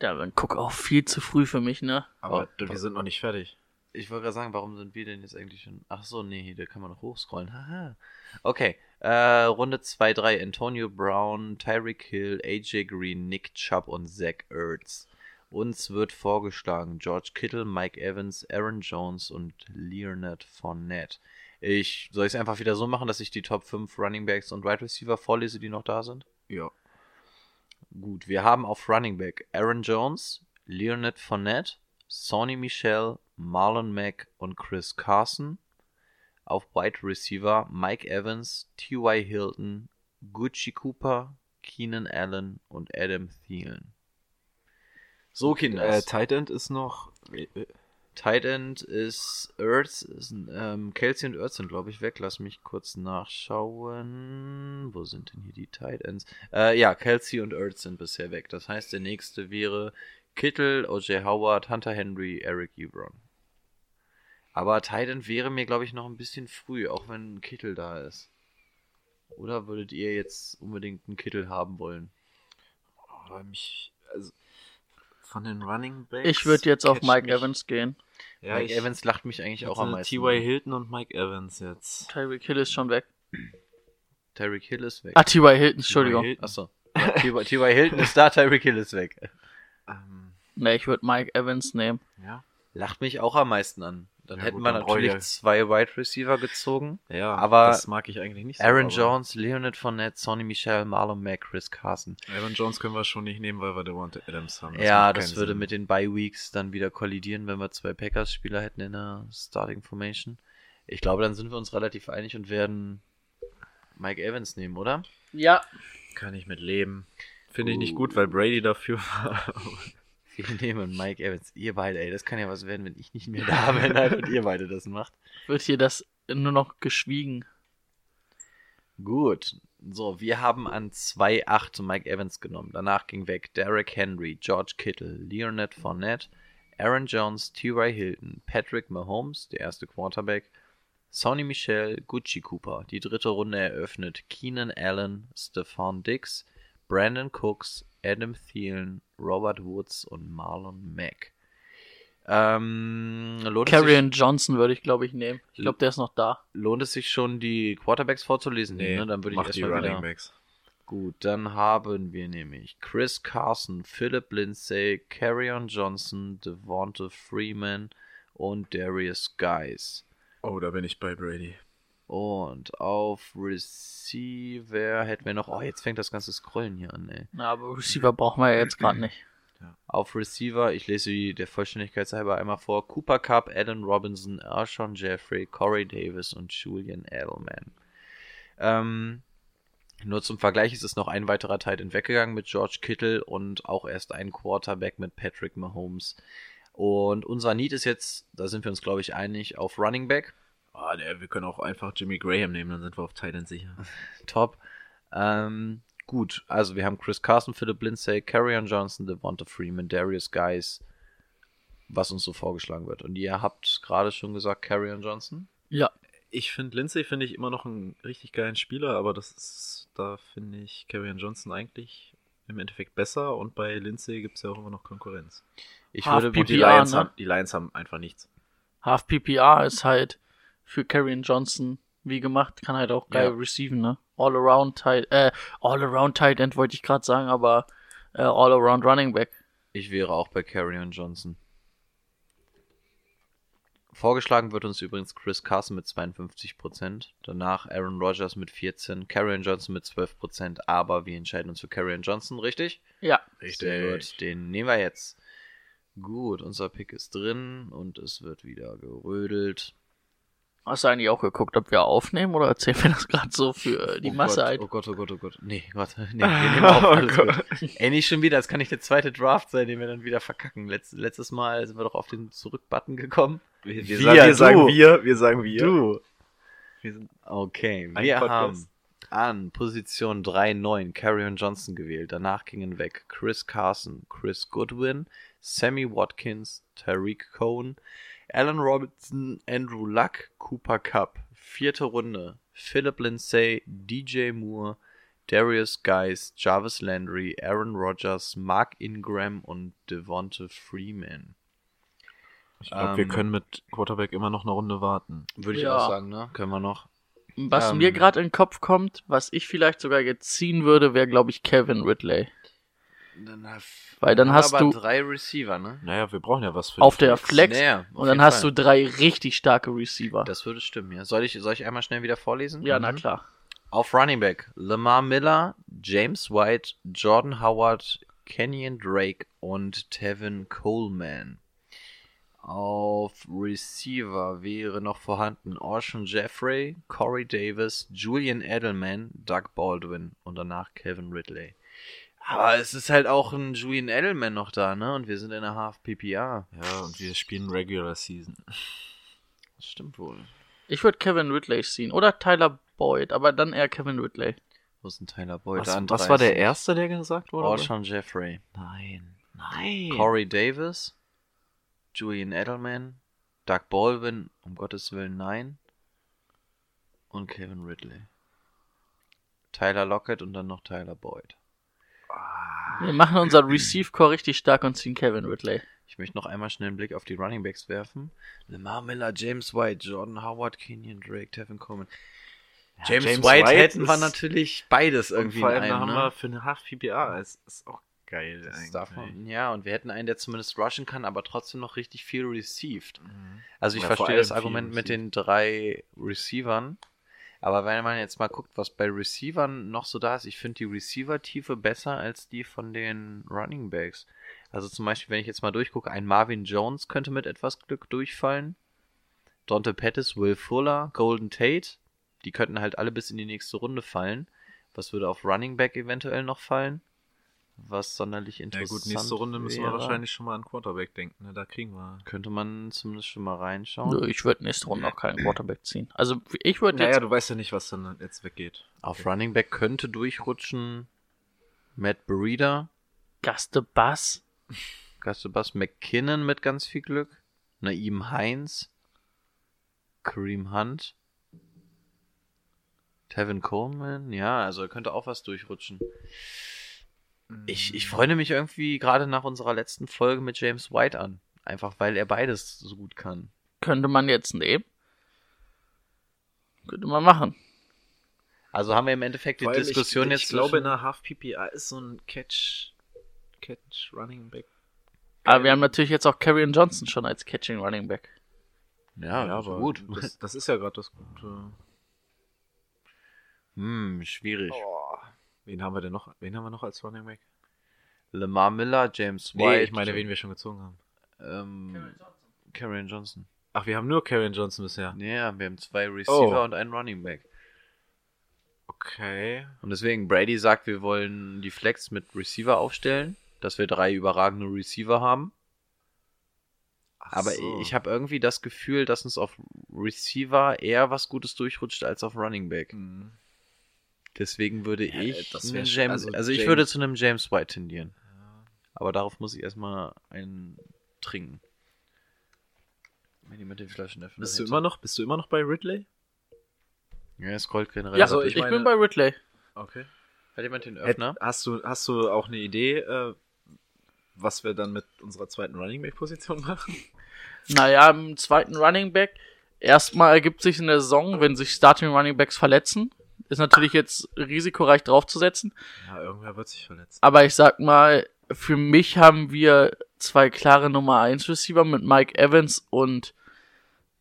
[SPEAKER 7] Delvin Cook auch viel zu früh für mich, ne?
[SPEAKER 5] Aber wir sind noch nicht fertig.
[SPEAKER 6] Ich wollte gerade sagen, warum sind wir denn jetzt eigentlich schon. Ach so, nee, da kann man noch hochscrollen. Haha. Okay, äh, Runde 2, 3. Antonio Brown, Tyreek Hill, AJ Green, Nick Chubb und Zach Ertz. Uns wird vorgeschlagen George Kittle, Mike Evans, Aaron Jones und Leonard Fournette. Ich soll ich es einfach wieder so machen, dass ich die Top 5 Running Backs und Wide Receiver vorlese, die noch da sind?
[SPEAKER 5] Ja.
[SPEAKER 6] Gut, wir haben auf Running Back Aaron Jones, Leonard Fournette, Sonny Michel, Marlon Mack und Chris Carson. Auf Wide Receiver Mike Evans, T.Y. Hilton, Gucci Cooper, Keenan Allen und Adam Thielen. So, Kinder.
[SPEAKER 5] Äh, Tight End ist noch.
[SPEAKER 6] Tight End ist ist, ähm, Kelsey und Ertz sind, glaube ich, weg. Lass mich kurz nachschauen. Wo sind denn hier die Tight Ends? Äh, ja, Kelsey und Ertz sind bisher weg. Das heißt, der nächste wäre Kittle, O.J. Howard, Hunter Henry, Eric Ebron. Aber Tight End wäre mir, glaube ich, noch ein bisschen früh, auch wenn Kittle da ist. Oder würdet ihr jetzt unbedingt einen Kittle haben wollen?
[SPEAKER 5] Oh, mich, also, von den Running Backs.
[SPEAKER 7] Ich würde jetzt auf Mike
[SPEAKER 5] mich-
[SPEAKER 7] Evans gehen.
[SPEAKER 5] Ja,
[SPEAKER 6] Mike
[SPEAKER 5] ich,
[SPEAKER 6] Evans lacht mich eigentlich auch am meisten.
[SPEAKER 5] T.Y. Hilton und Mike Evans jetzt.
[SPEAKER 7] Tyreek Hill ist schon weg.
[SPEAKER 6] Tyreek Hill ist weg.
[SPEAKER 7] Ah, T.Y. Hilton, Entschuldigung.
[SPEAKER 5] Hilton.
[SPEAKER 6] Achso. Ja. T.Y. Hilton ist da, Tyreek Hill ist weg.
[SPEAKER 5] Ähm,
[SPEAKER 7] Ne, ich würde Mike Evans nehmen.
[SPEAKER 5] ja.
[SPEAKER 6] Lacht mich auch am meisten an. Dann
[SPEAKER 5] Ja,
[SPEAKER 6] hätten
[SPEAKER 5] gut,
[SPEAKER 6] wir
[SPEAKER 5] dann
[SPEAKER 6] natürlich
[SPEAKER 5] ja-
[SPEAKER 6] zwei Wide Receiver gezogen.
[SPEAKER 5] Ja,
[SPEAKER 6] Aber
[SPEAKER 5] das mag ich eigentlich nicht so.
[SPEAKER 6] Aaron
[SPEAKER 5] aber
[SPEAKER 6] Jones, Leonard Fournette, Sonny Michel, Marlon Mack, Chris Carson.
[SPEAKER 5] Aaron Jones können wir schon nicht nehmen, weil wir Devonta Adams haben.
[SPEAKER 6] ja,
[SPEAKER 5] macht
[SPEAKER 6] das würde
[SPEAKER 5] Sinn.
[SPEAKER 6] mit den Bye Weeks dann wieder kollidieren, wenn wir zwei Packers-Spieler hätten in der Starting Formation. Ich glaube, dann sind wir uns relativ einig und werden Mike Evans nehmen, oder?
[SPEAKER 7] Ja.
[SPEAKER 5] Kann ich mit leben. Finde ich nicht gut, weil Brady dafür war.
[SPEAKER 6] Wir nehmen Mike Evans. Ihr beide, ey, das kann ja was werden, wenn ich nicht mehr da bin halt, und ihr beide das macht.
[SPEAKER 7] Wird hier das nur noch geschwiegen.
[SPEAKER 6] Gut. So, wir haben an 2-8 Mike Evans genommen. Danach ging weg Derek Henry, George Kittle, Leonard Fournette, Aaron Jones, T.Y. Hilton, Patrick Mahomes, der erste Quarterback, Sonny Michel, Gucci Cooper. Die dritte Runde eröffnet Keenan Allen, Stefan Dix, Brandon Cooks, Adam Thielen, Robert Woods und Marlon Mack. Ähm,
[SPEAKER 7] Carrion Johnson würde ich, glaube ich, nehmen. Ich glaube, der ist noch da.
[SPEAKER 6] lohnt es sich schon, die Quarterbacks vorzulesen? ne? Dann würde ich
[SPEAKER 5] mach die
[SPEAKER 6] erstmal
[SPEAKER 5] Running
[SPEAKER 6] wieder...
[SPEAKER 5] Backs.
[SPEAKER 6] Gut, dann haben wir nämlich Chris Carson, Philip Lindsay, Carrion Johnson, Devonta Freeman und Darius Guys.
[SPEAKER 5] Oh, da bin ich bei Brady.
[SPEAKER 6] Und auf Receiver hätten wir noch. Oh, jetzt fängt das ganze Scrollen hier an, ey.
[SPEAKER 7] Na, aber Receiver brauchen wir ja jetzt gerade nicht.
[SPEAKER 6] Auf Receiver, ich lese die der Vollständigkeit halber einmal vor: Cooper Cup, Adam Robinson, Arshawn Jeffrey, Corey Davis und Julian Edelman. Ähm, nur zum Vergleich ist es noch ein weiterer Teil weggegangen mit George Kittle und auch erst ein Quarterback mit Patrick Mahomes. Und unser Need ist jetzt, da sind wir uns glaube ich einig, auf Running Back.
[SPEAKER 5] Ah, der, wir können auch einfach Jimmy Graham nehmen, dann sind wir auf Titan sicher.
[SPEAKER 6] Top. Ähm, gut, also wir haben Chris Carson, Philip Lindsay, Carrion Johnson, Devonta Freeman, Darius Guys, was uns so vorgeschlagen wird. Und ihr habt gerade schon gesagt, Carrion Johnson.
[SPEAKER 7] Ja.
[SPEAKER 5] Ich finde Lindsay finde ich immer noch einen richtig geilen Spieler, aber das ist, da finde ich Karrion Johnson eigentlich im Endeffekt besser und bei Lindsay gibt es ja auch immer noch Konkurrenz.
[SPEAKER 6] Ich
[SPEAKER 7] Half
[SPEAKER 6] würde
[SPEAKER 7] PPR,
[SPEAKER 5] Und die Lions,
[SPEAKER 7] ne?
[SPEAKER 5] haben, die Lions haben einfach nichts.
[SPEAKER 7] Half PPR ist halt für Carrion Johnson wie gemacht, kann halt auch geil
[SPEAKER 6] Ja.
[SPEAKER 7] receiven, ne? All around tight, äh, all around tight end wollte ich gerade sagen, aber äh, all around running back.
[SPEAKER 6] Ich wäre auch bei Carrion Johnson. Vorgeschlagen wird uns übrigens Chris Carson mit 52%, danach Aaron Rodgers mit 14%, Carrion Johnson mit 12%, aber wir entscheiden uns für Carrion Johnson, richtig?
[SPEAKER 7] Ja.
[SPEAKER 6] Sehr gut, den nehmen wir jetzt. Gut, unser Pick ist drin und es wird wieder gerödelt.
[SPEAKER 7] Hast du eigentlich auch geguckt, ob wir aufnehmen oder erzählen wir das gerade so für die
[SPEAKER 6] oh
[SPEAKER 7] Masse
[SPEAKER 6] Gott,
[SPEAKER 7] ein?
[SPEAKER 6] Oh Gott, oh Gott, oh Gott. Nee, Gott, nee, wir nehmen auf, alles gut. Ey, nicht schon wieder, das kann nicht der zweite Draft sein, den wir dann wieder verkacken. Letz, letztes Mal sind wir doch auf den Zurück-Button gekommen.
[SPEAKER 5] Wir,
[SPEAKER 6] Wir,
[SPEAKER 5] sagen, wir sagen wir, wir sagen wir.
[SPEAKER 6] Du.
[SPEAKER 5] Wir sind
[SPEAKER 6] Okay,
[SPEAKER 5] ein
[SPEAKER 6] wir
[SPEAKER 5] Podcast.
[SPEAKER 6] haben an Position 3, 9 Carrion Johnson gewählt. Danach gingen weg Chris Carson, Chris Goodwin, Sammy Watkins, Tariq Cohn, Alan Robinson, Andrew Luck, Cooper Cup. Vierte Runde Philip Lindsay, DJ Moore, Darius Geis, Jarvis Landry, Aaron Rodgers, Mark Ingram und Devonta Freeman.
[SPEAKER 5] Ich glaube, wir
[SPEAKER 6] Ähm,
[SPEAKER 5] können mit Quarterback immer noch eine Runde warten.
[SPEAKER 6] Würde ich
[SPEAKER 7] Ja.
[SPEAKER 6] auch sagen, ne? Können wir noch.
[SPEAKER 7] Was
[SPEAKER 6] Ähm,
[SPEAKER 7] mir gerade in den Kopf kommt, was ich vielleicht sogar jetzt ziehen würde, wäre, glaube ich, Kevin Ridley.
[SPEAKER 6] Dann,
[SPEAKER 7] Weil dann hast
[SPEAKER 6] aber
[SPEAKER 7] du-
[SPEAKER 6] drei Receiver, ne?
[SPEAKER 5] Naja, wir brauchen ja was für
[SPEAKER 7] Auf der Flex.
[SPEAKER 6] Naja, auf
[SPEAKER 7] und dann hast
[SPEAKER 6] Fall.
[SPEAKER 7] du drei richtig starke Receiver.
[SPEAKER 6] Das würde stimmen, ja. Soll ich, soll ich einmal schnell wieder vorlesen?
[SPEAKER 7] ja, na
[SPEAKER 6] Mhm.
[SPEAKER 7] klar.
[SPEAKER 6] Auf Running Back Lamar Miller, James White, Jordan Howard, Kenyon Drake und Tevin Coleman. Auf Receiver wäre noch vorhanden Ocean Jeffrey, Corey Davis, Julian Edelman, Doug Baldwin und danach Kevin Ridley. Aber es ist halt auch ein Julian Edelman noch da, ne? Und wir sind in der Half PPR.
[SPEAKER 5] Ja, und wir spielen Regular Season.
[SPEAKER 6] Das stimmt wohl.
[SPEAKER 7] Ich würde Kevin Ridley ziehen. Oder Tyler Boyd, aber dann eher Kevin Ridley.
[SPEAKER 6] Wo ist ein Tyler Boyd?
[SPEAKER 5] Was, was war der
[SPEAKER 6] 30.
[SPEAKER 5] erste, der gesagt wurde?
[SPEAKER 6] Ocean Jeffrey.
[SPEAKER 5] Nein. Nein.
[SPEAKER 6] Corey Davis, Julian Edelman, Doug Baldwin, um Gottes Willen nein. Und Kevin Ridley. Tyler Lockett und dann noch Tyler Boyd.
[SPEAKER 7] Wir machen unser Receive-Core richtig stark und ziehen Kevin Ridley.
[SPEAKER 6] Ich möchte noch einmal schnell einen Blick auf die Running Backs werfen. Lamar Miller, James White, Jordan Howard, Kenyon Drake, Tevin Coleman. James,
[SPEAKER 5] James
[SPEAKER 6] White,
[SPEAKER 5] White
[SPEAKER 6] hätten wir natürlich beides
[SPEAKER 5] Und
[SPEAKER 6] irgendwie
[SPEAKER 5] vor
[SPEAKER 6] in
[SPEAKER 5] allem da
[SPEAKER 6] einem.
[SPEAKER 5] haben
[SPEAKER 6] Ne?
[SPEAKER 5] wir für eine Half PPA. Es ist auch geil.
[SPEAKER 6] Das
[SPEAKER 5] eigentlich.
[SPEAKER 6] man, ja, und wir hätten einen, der zumindest rushen kann, aber trotzdem noch richtig viel received.
[SPEAKER 5] Mhm.
[SPEAKER 6] Also ich
[SPEAKER 5] Ja,
[SPEAKER 6] verstehe das Argument mit den drei Receivern, aber wenn man jetzt mal guckt, was bei Receivern noch so da ist, ich finde die Receiver-Tiefe besser als die von den Running Backs. Also zum Beispiel, wenn ich jetzt mal durchgucke, ein Marvin Jones könnte mit etwas Glück durchfallen. Dante Pettis, Will Fuller, Golden Tate, die könnten halt alle bis in die nächste Runde fallen. Was würde auf Running Back eventuell noch fallen? Was sonderlich
[SPEAKER 5] Ja
[SPEAKER 6] interessant
[SPEAKER 5] gut, nächste Runde müssen wir
[SPEAKER 6] wäre.
[SPEAKER 5] wahrscheinlich schon mal an Quarterback denken. Ne? Da kriegen wir.
[SPEAKER 6] Könnte man zumindest schon mal reinschauen.
[SPEAKER 7] Nö, Ich würde nächste Runde auch keinen Quarterback ziehen. Also ich würde
[SPEAKER 5] Naja,
[SPEAKER 7] jetzt.
[SPEAKER 5] du weißt ja nicht, was dann jetzt weggeht.
[SPEAKER 6] Auf Running Back könnte durchrutschen Matt Breeder,
[SPEAKER 7] Gaste Bass.
[SPEAKER 6] Gastebas McKinnon mit ganz viel Glück, Naim Heinz, Kareem Hunt, Tevin Coleman, ja, also könnte auch was durchrutschen. Ich, ich freue mich irgendwie gerade nach unserer letzten Folge mit James White an. Einfach weil er beides so gut kann.
[SPEAKER 7] Könnte man jetzt nehmen. Könnte man machen.
[SPEAKER 6] Also haben wir im Endeffekt die Diskussion
[SPEAKER 5] ich,
[SPEAKER 6] jetzt
[SPEAKER 5] Ich glaube, in einer Half PPA ist so ein Catch, Catch Running Back.
[SPEAKER 7] Aber wir haben natürlich jetzt auch Karrion Johnson schon als Catching Running Back.
[SPEAKER 6] Ja,
[SPEAKER 5] Ja,
[SPEAKER 6] aber gut.
[SPEAKER 5] Das, das ist ja gerade das Gute.
[SPEAKER 6] Hm, schwierig.
[SPEAKER 5] Wen haben wir denn noch? Wen haben wir noch als Running Back?
[SPEAKER 6] Lamar Miller, James White.
[SPEAKER 5] Nee, ich meine, wen wir schon gezogen haben.
[SPEAKER 6] Ähm, Karen Johnson.
[SPEAKER 5] Ach, wir haben nur Karen Johnson bisher.
[SPEAKER 6] Ja, wir haben zwei Receiver
[SPEAKER 5] Oh.
[SPEAKER 6] und einen Running Back.
[SPEAKER 5] Okay.
[SPEAKER 6] Und deswegen, Brady sagt, wir wollen die Flex mit Receiver aufstellen, dass wir drei überragende Receiver haben.
[SPEAKER 5] Ach
[SPEAKER 6] Aber
[SPEAKER 5] so.
[SPEAKER 6] ich habe irgendwie das Gefühl, dass uns auf Receiver eher was Gutes durchrutscht als auf Running Back.
[SPEAKER 5] Mhm.
[SPEAKER 6] Deswegen würde
[SPEAKER 5] Ja,
[SPEAKER 6] ich
[SPEAKER 5] das
[SPEAKER 6] einen James,
[SPEAKER 5] also
[SPEAKER 6] also, ich
[SPEAKER 5] James-
[SPEAKER 6] würde zu einem James White tendieren. Aber darauf muss ich erstmal einen trinken. Wenn jemand den Flaschenöffner
[SPEAKER 5] Bist du immer noch, bist du immer noch bei Ridley?
[SPEAKER 6] Ja, es scrollt generell.
[SPEAKER 7] Ja,
[SPEAKER 5] Also, ich
[SPEAKER 7] ich,
[SPEAKER 5] meine-
[SPEAKER 7] bin bei Ridley.
[SPEAKER 5] Okay.
[SPEAKER 6] Hat jemand den Öffner?
[SPEAKER 5] Hast du, hast du auch eine Idee, äh, was wir dann mit unserer zweiten Running Back Position machen?
[SPEAKER 7] Naja, im zweiten Running Back. Erstmal ergibt sich in der Saison, wenn sich Starting Running Backs verletzen. Ist natürlich jetzt risikoreich draufzusetzen.
[SPEAKER 5] Ja, irgendwer wird sich verletzen.
[SPEAKER 7] Aber ich sag mal, für mich haben wir zwei klare Nummer 1 Receiver mit Mike Evans und,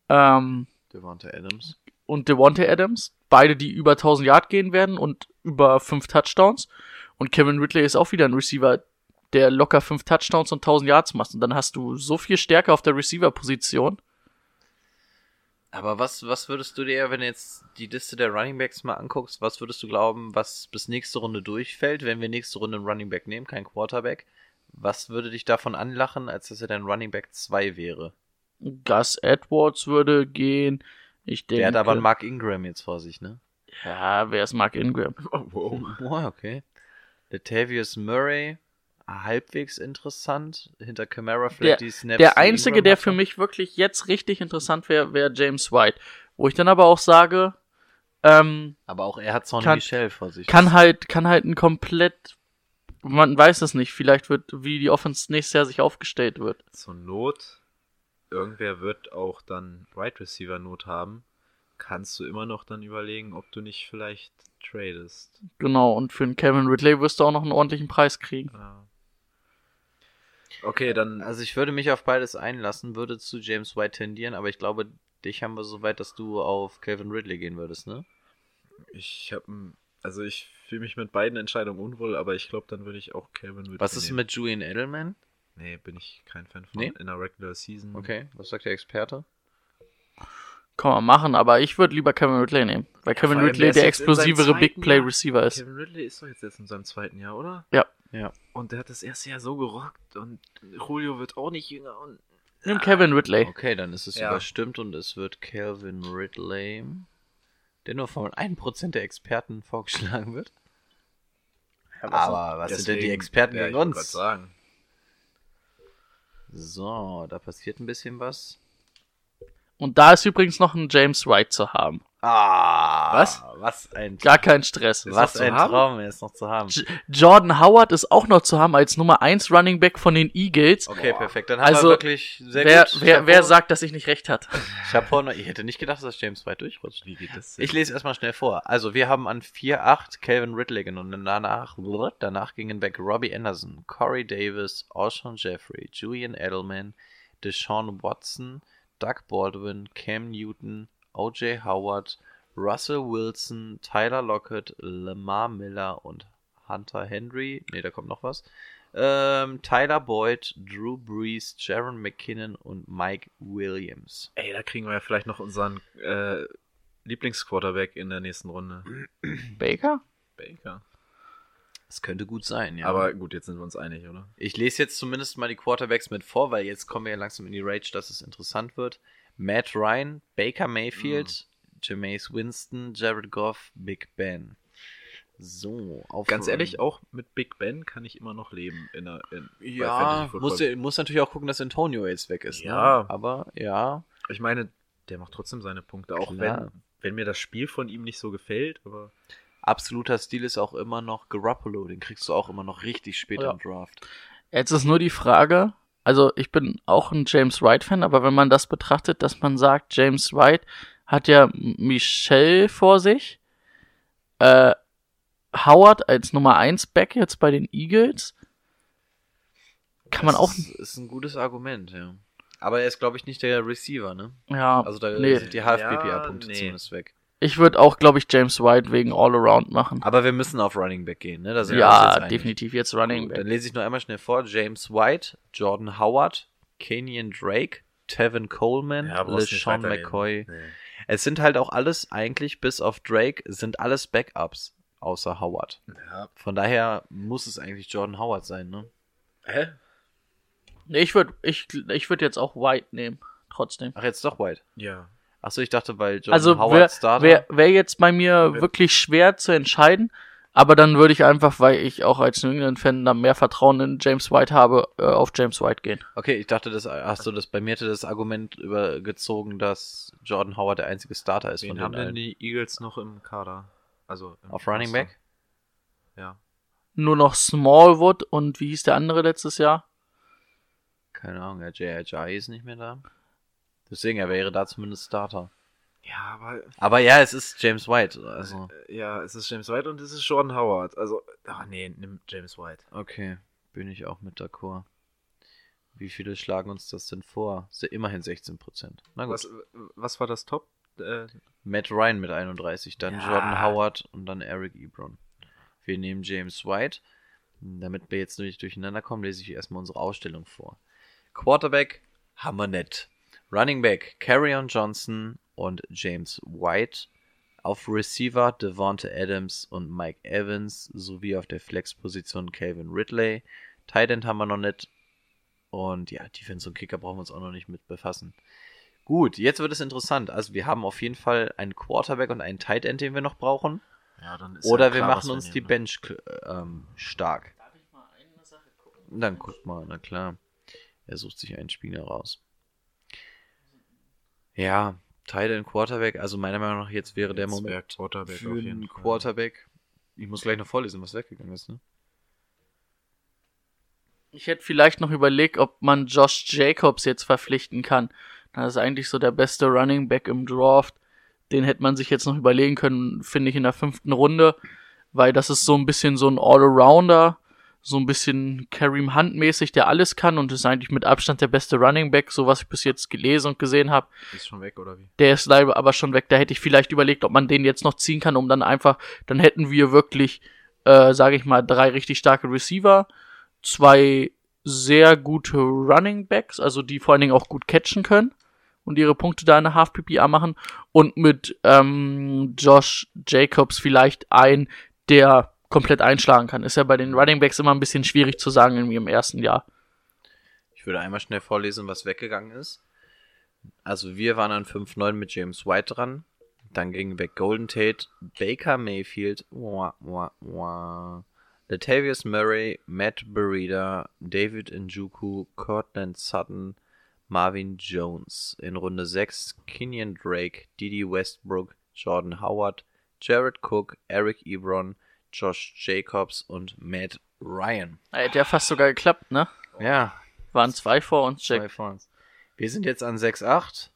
[SPEAKER 7] ähm,
[SPEAKER 6] Devonta Adams.
[SPEAKER 7] und Devontae Adams. Beide, die über 1000 Yard gehen werden und über 5 Touchdowns. Und Kevin Ridley ist auch wieder ein Receiver, der locker 5 Touchdowns und 1000 Yards macht. Und dann hast du so viel Stärke auf der Receiver-Position.
[SPEAKER 6] Aber was, was würdest du dir, wenn du jetzt die Liste der Running Backs mal anguckst, was würdest du glauben, was bis nächste Runde durchfällt, wenn wir nächste Runde einen Running Back nehmen, kein Quarterback? Was würde dich davon anlachen, als dass er dein Running Back 2 wäre?
[SPEAKER 7] Gus Edwards würde gehen. Ich denke.
[SPEAKER 6] Der hat aber einen Mark Ingram jetzt vor sich, ne?
[SPEAKER 7] Ja, wer ist Mark Ingram?
[SPEAKER 5] Oh, wow.
[SPEAKER 6] Boah, okay. Latavius Murray, halbwegs interessant. Hinter Camara
[SPEAKER 7] Der,
[SPEAKER 6] vielleicht die Snaps.
[SPEAKER 7] der einzige,
[SPEAKER 6] Ingram
[SPEAKER 7] der für mich wirklich jetzt richtig interessant wäre, wäre James White. Wo ich dann aber auch sage, ähm,
[SPEAKER 6] Aber auch er hat Sonny
[SPEAKER 7] Kann-
[SPEAKER 6] Michel vor sich.
[SPEAKER 7] kann halt, kann halt ein komplett, man weiß es nicht, vielleicht wird, wie die Offense nächstes Jahr sich aufgestellt wird.
[SPEAKER 5] Zur Not, irgendwer wird auch dann Right Receiver Not haben. Kannst du immer noch dann überlegen, ob du nicht vielleicht tradest.
[SPEAKER 7] Genau, und für einen Kevin Ridley wirst du auch noch einen ordentlichen Preis kriegen.
[SPEAKER 5] Ja. Okay, dann.
[SPEAKER 6] Also ich würde mich auf beides einlassen, würde zu James White tendieren, aber ich glaube, dich haben wir so weit, dass du auf Calvin Ridley gehen würdest, ne?
[SPEAKER 5] Ich habe also ich fühle mich mit beiden Entscheidungen unwohl, aber ich glaube, dann würde ich auch Calvin Ridley
[SPEAKER 6] Was ist
[SPEAKER 5] nehmen.
[SPEAKER 6] mit Julian Edelman?
[SPEAKER 5] Nee, bin ich kein Fan von
[SPEAKER 6] Nee?
[SPEAKER 5] in der Regular Season.
[SPEAKER 6] Okay, was sagt der Experte?
[SPEAKER 7] Kann man machen, aber ich würde lieber Kevin Ridley nehmen. Weil Kevin
[SPEAKER 5] vor allem,
[SPEAKER 7] Ridley
[SPEAKER 5] der jetzt
[SPEAKER 7] explosivere Big Play. Receiver ist.
[SPEAKER 5] Kevin Ridley ist doch jetzt erst in seinem zweiten Jahr, oder?
[SPEAKER 7] Ja.
[SPEAKER 6] Ja.
[SPEAKER 5] Und der hat das erste Jahr so gerockt und Julio wird auch nicht jünger und
[SPEAKER 7] Nimm Kevin Ridley.
[SPEAKER 6] Okay, dann ist es
[SPEAKER 5] Ja.
[SPEAKER 6] überstimmt und es wird Calvin Ridley, der nur von 1% der Experten vorgeschlagen wird. Aber was sind denn die
[SPEAKER 5] Deswegen-
[SPEAKER 6] Experten
[SPEAKER 5] ja,
[SPEAKER 6] gegen
[SPEAKER 5] ich wollte
[SPEAKER 6] uns?
[SPEAKER 5] sagen.
[SPEAKER 6] So, da passiert ein bisschen was.
[SPEAKER 7] Und da ist übrigens noch ein James White zu haben.
[SPEAKER 6] Ah,
[SPEAKER 7] Was?
[SPEAKER 6] Was ein,
[SPEAKER 7] Gar kein Stress.
[SPEAKER 5] Ist
[SPEAKER 6] was ein
[SPEAKER 5] haben?
[SPEAKER 6] Traum, er ist noch zu haben.
[SPEAKER 7] J Jordan Howard ist auch noch zu haben als Nummer 1 Running Back von den Eagles.
[SPEAKER 6] Okay, perfekt. Dann haben
[SPEAKER 7] Also,
[SPEAKER 6] wir wirklich sehr
[SPEAKER 7] wer,
[SPEAKER 6] gut.
[SPEAKER 7] wer, wer sagt, dass ich nicht recht hatte?
[SPEAKER 6] Chapeau, ich hätte nicht gedacht, dass James White durchrutscht.
[SPEAKER 5] Wie geht das denn?
[SPEAKER 6] Ich lese erstmal schnell vor. Also, wir haben an 4-8 Calvin Ridley genommen. Und danach, danach gingen weg Robbie Anderson, Corey Davis, Alshon Jeffrey, Julian Edelman, Deshaun Watson, Doug Baldwin, Cam Newton, O.J. Howard, Russell Wilson, Tyler Lockett, Lamar Miller und Hunter Henry. Ne, da kommt noch was. Ähm, Tyler Boyd, Drew Brees, Jaron McKinnon und Mike Williams.
[SPEAKER 5] Ey, da kriegen wir ja vielleicht noch unseren äh, Lieblingsquarterback in der nächsten Runde.
[SPEAKER 7] Baker?
[SPEAKER 5] Baker.
[SPEAKER 6] Das könnte gut sein, ja.
[SPEAKER 5] Aber gut, jetzt sind wir uns einig, oder?
[SPEAKER 6] Ich lese jetzt zumindest mal die Quarterbacks mit vor, weil jetzt kommen wir ja langsam in die Rage, dass es interessant wird. Matt Ryan, Baker Mayfield, Jameis Winston, Jared Goff, Big Ben. So, auf
[SPEAKER 5] Ganz ehrlich, auch mit Big Ben kann ich immer noch leben. In der, in,
[SPEAKER 6] Ja, muss, muss natürlich auch gucken, dass Antonio jetzt weg ist.
[SPEAKER 5] Ja.
[SPEAKER 6] Ne? Aber ja,
[SPEAKER 5] Ich meine, der macht trotzdem seine Punkte, auch
[SPEAKER 6] Klar.
[SPEAKER 5] wenn, wenn mir das Spiel von ihm nicht so gefällt, aber
[SPEAKER 6] absoluter Stil ist auch immer noch Garoppolo. Den kriegst du auch immer noch richtig spät
[SPEAKER 7] Ja.
[SPEAKER 6] im Draft.
[SPEAKER 7] Jetzt ist nur die Frage, also ich bin auch ein James White-Fan, aber wenn man das betrachtet, dass man sagt, James White hat ja Michelle vor sich, äh, Howard als Nummer 1 Back jetzt bei den Eagles, kann man
[SPEAKER 6] Das
[SPEAKER 7] auch,
[SPEAKER 6] Ist, ist ein gutes Argument, ja. Aber er ist, glaube ich, nicht der Receiver, ne?
[SPEAKER 7] ja,
[SPEAKER 6] Also da
[SPEAKER 7] nee.
[SPEAKER 6] sind die Half-PPA-Punkte
[SPEAKER 5] nee.
[SPEAKER 6] zumindest weg.
[SPEAKER 7] Ich würde auch, glaube ich, James White wegen All-Around machen.
[SPEAKER 6] Aber wir müssen auf Running Back gehen, ne?
[SPEAKER 7] Ja,
[SPEAKER 6] jetzt
[SPEAKER 7] definitiv jetzt Running
[SPEAKER 6] Gut, Dann
[SPEAKER 7] Back.
[SPEAKER 6] lese ich nur einmal schnell vor. James White, Jordan Howard, Kenyon Drake, Tevin Coleman,
[SPEAKER 5] nicht
[SPEAKER 6] LeSean. McCoy.
[SPEAKER 5] Nee.
[SPEAKER 6] Es sind halt auch alles eigentlich, bis auf Drake, sind alles Backups, außer Howard.
[SPEAKER 5] Ja.
[SPEAKER 6] Von daher muss es eigentlich Jordan Howard sein, ne?
[SPEAKER 5] Hä?
[SPEAKER 7] Nee, ich würde ich, ich würd jetzt auch White nehmen, trotzdem.
[SPEAKER 6] Ach, jetzt doch White.
[SPEAKER 5] Ja.
[SPEAKER 6] Achso, ich dachte, weil Jordan
[SPEAKER 7] Also
[SPEAKER 6] Howard
[SPEAKER 7] wäre
[SPEAKER 6] Starter.
[SPEAKER 7] wär, wär jetzt bei mir wirklich schwer zu entscheiden, aber dann würde ich einfach, weil ich auch als New England-Fan da mehr Vertrauen in James White habe, äh, auf James White gehen.
[SPEAKER 6] Okay, ich dachte, das, achso, das, bei mir hätte das Argument übergezogen, dass Jordan Howard der einzige Starter ist
[SPEAKER 5] Wen
[SPEAKER 6] von
[SPEAKER 5] haben
[SPEAKER 6] den
[SPEAKER 5] denn
[SPEAKER 6] allen.
[SPEAKER 5] die Eagles noch im Kader? Also im
[SPEAKER 6] Auf Running? Back?
[SPEAKER 5] Ja.
[SPEAKER 7] Nur noch Smallwood und wie hieß der andere letztes Jahr?
[SPEAKER 6] Keine Ahnung, der J.I.J. ist nicht mehr da. Deswegen, er wäre da zumindest Starter.
[SPEAKER 5] Ja, aber
[SPEAKER 6] Aber ja, es ist James White. Also,
[SPEAKER 5] äh, ja, es ist James White und es ist Jordan Howard. Also, ach nee, nimm James White.
[SPEAKER 6] okay, bin ich auch mit d'accord. Wie viele schlagen uns das denn vor? Se- Immerhin 16%. Na gut.
[SPEAKER 5] Was, was war das Top? Äh,
[SPEAKER 6] Matt Ryan mit 31, dann
[SPEAKER 5] Ja.
[SPEAKER 6] Jordan Howard und dann Eric Ebron. Wir nehmen James White. Damit wir jetzt nicht durcheinander kommen, lese ich erstmal unsere Ausstellung vor. Quarterback haben wir nett. Running Back Carrion Johnson und James White. Auf Receiver Devonta Adams und Mike Evans sowie auf der Flex-Position Calvin Ridley. Tight End haben wir noch nicht. Und ja, Defense und Kicker brauchen wir uns auch noch nicht mit befassen. Gut, jetzt wird es interessant. Also wir haben auf jeden Fall einen Quarterback und einen Tight End, den wir noch brauchen.
[SPEAKER 5] Ja, dann ist
[SPEAKER 6] Oder
[SPEAKER 5] ja
[SPEAKER 6] wir
[SPEAKER 5] klar, was
[SPEAKER 6] machen uns
[SPEAKER 5] nehmen,
[SPEAKER 6] die
[SPEAKER 5] ne?
[SPEAKER 6] Bench ähm, stark. Dann guck mal, na klar. Er sucht sich einen Spieler raus. Ja, Tight End Quarterback, also meiner Meinung nach jetzt wäre der
[SPEAKER 5] Jetzt
[SPEAKER 6] Moment
[SPEAKER 5] wär Quarterback
[SPEAKER 6] für
[SPEAKER 5] auf jeden
[SPEAKER 6] einen
[SPEAKER 5] Fall.
[SPEAKER 6] Quarterback. Ich muss gleich noch vorlesen, was weggegangen ist, ne?
[SPEAKER 7] Ich hätte vielleicht noch überlegt, ob man Josh Jacobs jetzt verpflichten kann. Das ist eigentlich so der beste Running Back im Draft. Den hätte man sich jetzt noch überlegen können, finde ich, in der fünften Runde, weil das ist so ein bisschen so ein All-Arounder, so ein bisschen Kareem Hunt-mäßig, der alles kann und ist eigentlich mit Abstand der beste Running Back, so was ich bis jetzt gelesen und gesehen habe.
[SPEAKER 5] Ist schon weg, oder wie?
[SPEAKER 7] Der ist leider aber schon weg. Da hätte ich vielleicht überlegt, ob man den jetzt noch ziehen kann, um dann einfach, dann hätten wir wirklich, äh, sage ich mal, drei richtig starke Receiver, zwei sehr gute Running Backs, also die vor allen Dingen auch gut catchen können und ihre Punkte da in der Half PPA machen und mit ähm, Josh Jacobs vielleicht ein, der komplett einschlagen kann. Ist ja bei den Running Backs immer ein bisschen schwierig zu sagen irgendwie im ersten Jahr.
[SPEAKER 6] Ich würde einmal schnell vorlesen, was weggegangen ist. Also wir waren an 5-9 mit James White dran. Dann ging weg Golden Tate, Baker Mayfield, wah, wah, wah. Latavius Murray, Matt Burida, David Njoku, Cortland Sutton, Marvin Jones. In Runde 6 Kenyon Drake, Didi Westbrook, Jordan Howard, Jared Cook, Eric Ebron, Josh Jacobs und Matt Ryan.
[SPEAKER 7] Äh, Der fast sogar geklappt, ne?
[SPEAKER 6] Ja,
[SPEAKER 7] Waren zwei vor uns,
[SPEAKER 6] Zwei
[SPEAKER 7] Jack.
[SPEAKER 6] von uns. Wir sind jetzt an 6-8.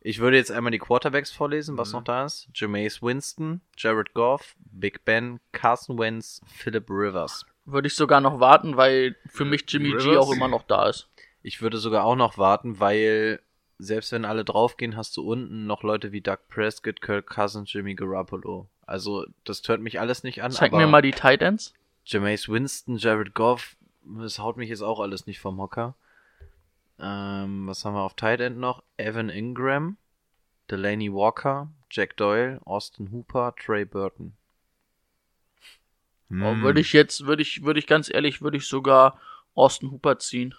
[SPEAKER 6] Ich würde jetzt einmal die Quarterbacks vorlesen, was noch da ist. Jameis Winston, Jared Goff, Big Ben, Carson Wentz, Philip Rivers.
[SPEAKER 7] Würde ich sogar noch warten, weil für mich Jimmy G
[SPEAKER 5] Rivers?
[SPEAKER 7] auch immer noch da ist.
[SPEAKER 6] Ich würde sogar auch noch warten, weil selbst wenn alle draufgehen, hast du unten noch Leute wie Doug Prescott, Kirk Cousins, Jimmy Garoppolo. Also, das hört mich alles nicht an.
[SPEAKER 7] Zeig
[SPEAKER 6] aber
[SPEAKER 7] mir mal die Tight Ends.
[SPEAKER 6] Jameis Winston, Jared Goff, das haut mich jetzt auch alles nicht vom Hocker. Ähm, was haben wir auf Tight End noch? Evan Ingram, Delaney Walker, Jack Doyle, Austin Hooper, Trey Burton.
[SPEAKER 7] Oh,
[SPEAKER 6] Hm.
[SPEAKER 7] würde ich jetzt, würde ich, würde ich ganz ehrlich, würde ich sogar Austin Hooper ziehen.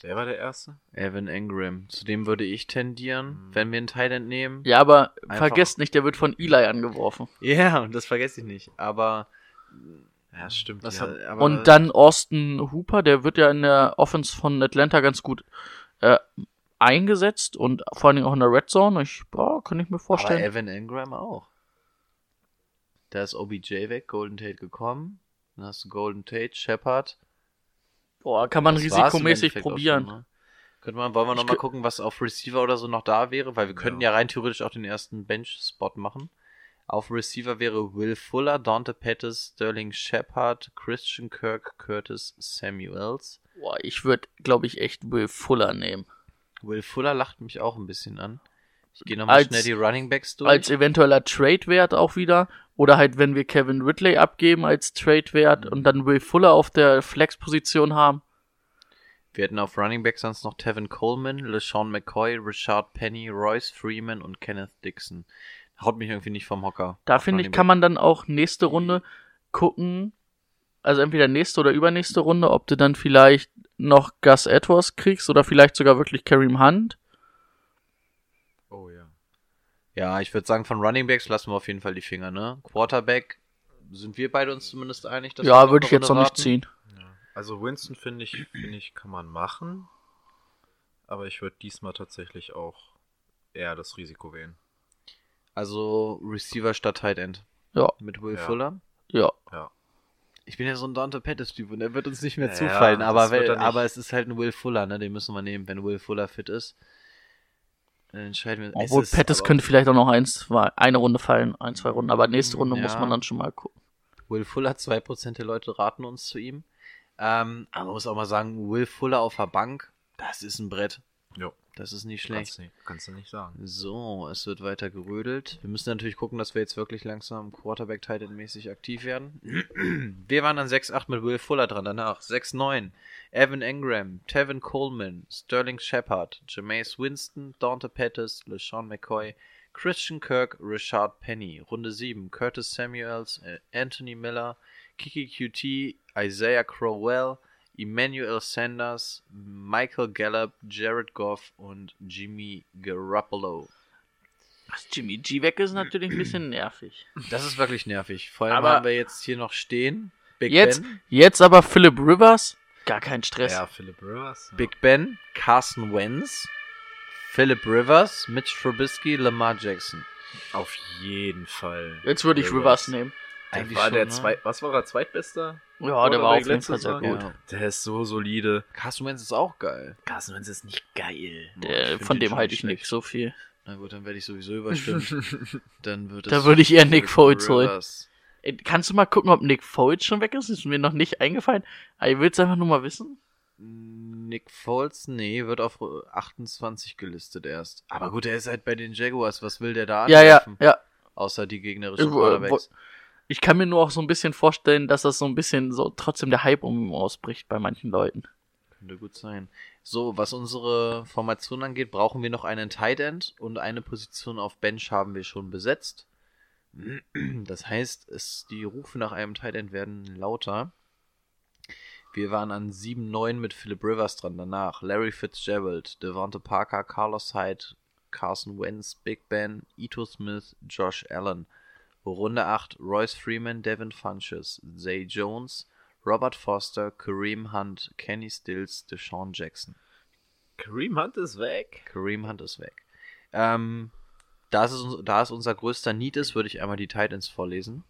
[SPEAKER 5] Wer war der Erste?
[SPEAKER 6] Evan Ingram. Zu dem würde ich tendieren, wenn wir einen Tight End nehmen.
[SPEAKER 7] Ja, aber
[SPEAKER 6] Einfach-
[SPEAKER 7] vergesst nicht, der wird von Eli angeworfen.
[SPEAKER 6] Ja, und das vergesse ich nicht. Aber.
[SPEAKER 5] Ja, stimmt. Ja.
[SPEAKER 6] hat, aber
[SPEAKER 7] Und dann Austin Hooper, der wird ja in der Offense von Atlanta ganz gut äh, eingesetzt und vor allen Dingen auch in der Red Zone. Ich, boah, kann ich mir
[SPEAKER 6] aber
[SPEAKER 7] vorstellen.
[SPEAKER 6] Evan Ingram auch. Da ist OBJ weg, Golden Tate gekommen. Dann hast du Golden Tate, Shepard.
[SPEAKER 7] Boah, kann man
[SPEAKER 6] Das
[SPEAKER 7] risikomäßig probieren.
[SPEAKER 6] schon, ne? Könnte man, wollen wir nochmal gucken, was auf Receiver oder so noch da wäre, weil wir könnten ja, rein theoretisch auch den ersten Bench-Spot machen. Auf Receiver wäre Will Fuller, Dante Pettis, Sterling Shepard, Christian Kirk, Curtis Samuels.
[SPEAKER 7] Boah, ich würde, glaube ich, echt Will Fuller nehmen.
[SPEAKER 6] Will Fuller lacht mich auch ein bisschen an. Ich gehe nochmal
[SPEAKER 7] Als-
[SPEAKER 6] schnell die Running Backs durch.
[SPEAKER 7] Als eventueller Trade-Wert auch wieder. Oder halt, wenn wir Kevin Ridley abgeben als Trade-Wert und dann Will Fuller auf der Flex-Position haben.
[SPEAKER 6] wir hätten auf Running Backs sonst noch Tevin Coleman, LeSean McCoy, Richard Penny, Royce Freeman und Kenneth Dixon. Haut mich irgendwie nicht vom Hocker.
[SPEAKER 7] Da finde ich, kann
[SPEAKER 6] Back.
[SPEAKER 7] man dann auch nächste Runde gucken, also entweder nächste oder übernächste Runde, ob du dann vielleicht noch Gus Edwards kriegst oder vielleicht sogar wirklich Kareem Hunt.
[SPEAKER 5] Ja.
[SPEAKER 6] Ich würde sagen, von Running Backs lassen wir auf jeden Fall die Finger, ne? Quarterback sind wir beide uns zumindest einig, dass wir
[SPEAKER 7] Ja,
[SPEAKER 6] noch
[SPEAKER 7] würde ich jetzt noch nicht ziehen.
[SPEAKER 5] Also Winston finde ich, finde ich, kann man machen. Aber ich würde diesmal tatsächlich auch eher das Risiko wählen.
[SPEAKER 6] Also Receiver statt Tight End.
[SPEAKER 7] Ja.
[SPEAKER 6] Mit Will
[SPEAKER 5] Ja.
[SPEAKER 6] Fuller.
[SPEAKER 7] Ja.
[SPEAKER 5] Ja.
[SPEAKER 6] Ich bin ja so ein Dante Pettis-Typ und der wird uns nicht mehr
[SPEAKER 5] Ja,
[SPEAKER 6] zufallen. Aber,
[SPEAKER 5] er nicht.
[SPEAKER 6] aber es ist halt ein Will Fuller, ne? Den müssen wir nehmen. Wenn Will Fuller fit ist, entscheiden wir.
[SPEAKER 7] Obwohl Pettis könnte vielleicht auch noch eins, zwei, eine Runde fallen, ein, zwei Runden, aber nächste Runde muss
[SPEAKER 6] Ja.
[SPEAKER 7] man dann schon mal gucken.
[SPEAKER 6] Will Fuller, 2% der Leute raten uns zu ihm. Ähm, aber man muss auch mal sagen, Will Fuller auf der Bank, das ist ein Brett.
[SPEAKER 5] Jo.
[SPEAKER 6] Das ist nicht schlecht.
[SPEAKER 5] Kannst, nicht, kannst du nicht sagen.
[SPEAKER 6] So, es wird weiter gerödelt. Wir müssen natürlich gucken, dass wir jetzt wirklich langsam quarterback titan mäßig aktiv werden. Wir waren an 6-8 mit Will Fuller dran, danach 6-9. Evan Engram, Tevin Coleman, Sterling Shepard, Jameis Winston, Dante Pettis, LeSean McCoy, Christian Kirk, Richard Penny. Runde 7, Curtis Samuels, äh, Anthony Miller, Kiki QT, Isaiah Crowell, Emmanuel Sanders, Michael Gallup, Jared Goff und Jimmy Garoppolo.
[SPEAKER 7] Dass Jimmy G weg ist natürlich ein bisschen nervig.
[SPEAKER 6] Das ist wirklich nervig. Vor allem
[SPEAKER 7] Aber-
[SPEAKER 6] haben wir jetzt hier noch stehen. Big
[SPEAKER 7] Jetzt,
[SPEAKER 6] Ben,
[SPEAKER 7] jetzt aber Philip Rivers, gar kein Stress.
[SPEAKER 5] Ja, Philip Rivers. Ja.
[SPEAKER 6] Big Ben, Carson Wentz, Philip Rivers, Mitch Trubisky, Lamar Jackson.
[SPEAKER 5] Auf jeden Fall.
[SPEAKER 7] Jetzt würde ich Rivers nehmen.
[SPEAKER 6] Eigentlich
[SPEAKER 5] war
[SPEAKER 6] schon,
[SPEAKER 5] der
[SPEAKER 6] ne?
[SPEAKER 5] zwei, was war er, zweitbester?
[SPEAKER 7] Ja, der war auf jeden
[SPEAKER 5] letztes
[SPEAKER 7] Fall sehr gut.
[SPEAKER 6] Ja.
[SPEAKER 5] Der ist so solide.
[SPEAKER 6] Carson Wentz ist auch geil.
[SPEAKER 5] Carson Wentz ist nicht geil.
[SPEAKER 7] Der, von dem halte ich nicht so viel.
[SPEAKER 6] Na gut, dann werde ich sowieso überstimmt. dann wird
[SPEAKER 7] Da würde ich eher Nick Foles holen. Kannst du mal gucken, ob Nick Foles schon weg ist? Ist mir noch nicht eingefallen. Aber ich will es einfach nur mal wissen.
[SPEAKER 6] Nick Foles, nee, wird auf 28 gelistet erst. Aber gut, er ist halt bei den Jaguars. Was will der da
[SPEAKER 7] Ja, ja,
[SPEAKER 6] angreifen?
[SPEAKER 7] ja.
[SPEAKER 6] Außer die gegnerischen
[SPEAKER 7] Äh,
[SPEAKER 6] Quarterbacks.
[SPEAKER 7] Ich kann mir nur auch so ein bisschen vorstellen, dass das so ein bisschen so trotzdem der Hype um ihn ausbricht bei manchen Leuten.
[SPEAKER 6] Könnte gut sein. So, was unsere Formation angeht, brauchen wir noch einen Tight End und eine Position auf Bench haben wir schon besetzt. Das heißt, es, die Rufe nach einem Tight End werden lauter. Wir waren an 7-9 mit Philip Rivers dran. Danach Larry Fitzgerald, Devonta Parker, Carlos Hyde, Carson Wentz, Big Ben, Ito Smith, Josh Allen. Runde 8 Royce Freeman, Devin Funches, Zay Jones, Robert Foster, Kareem Hunt, Kenny Stills, Deshaun Jackson.
[SPEAKER 5] Kareem Hunt ist weg.
[SPEAKER 6] Kareem Hunt ist weg. Ähm, da, es, da es unser größter Need ist, würde ich einmal die Titans vorlesen.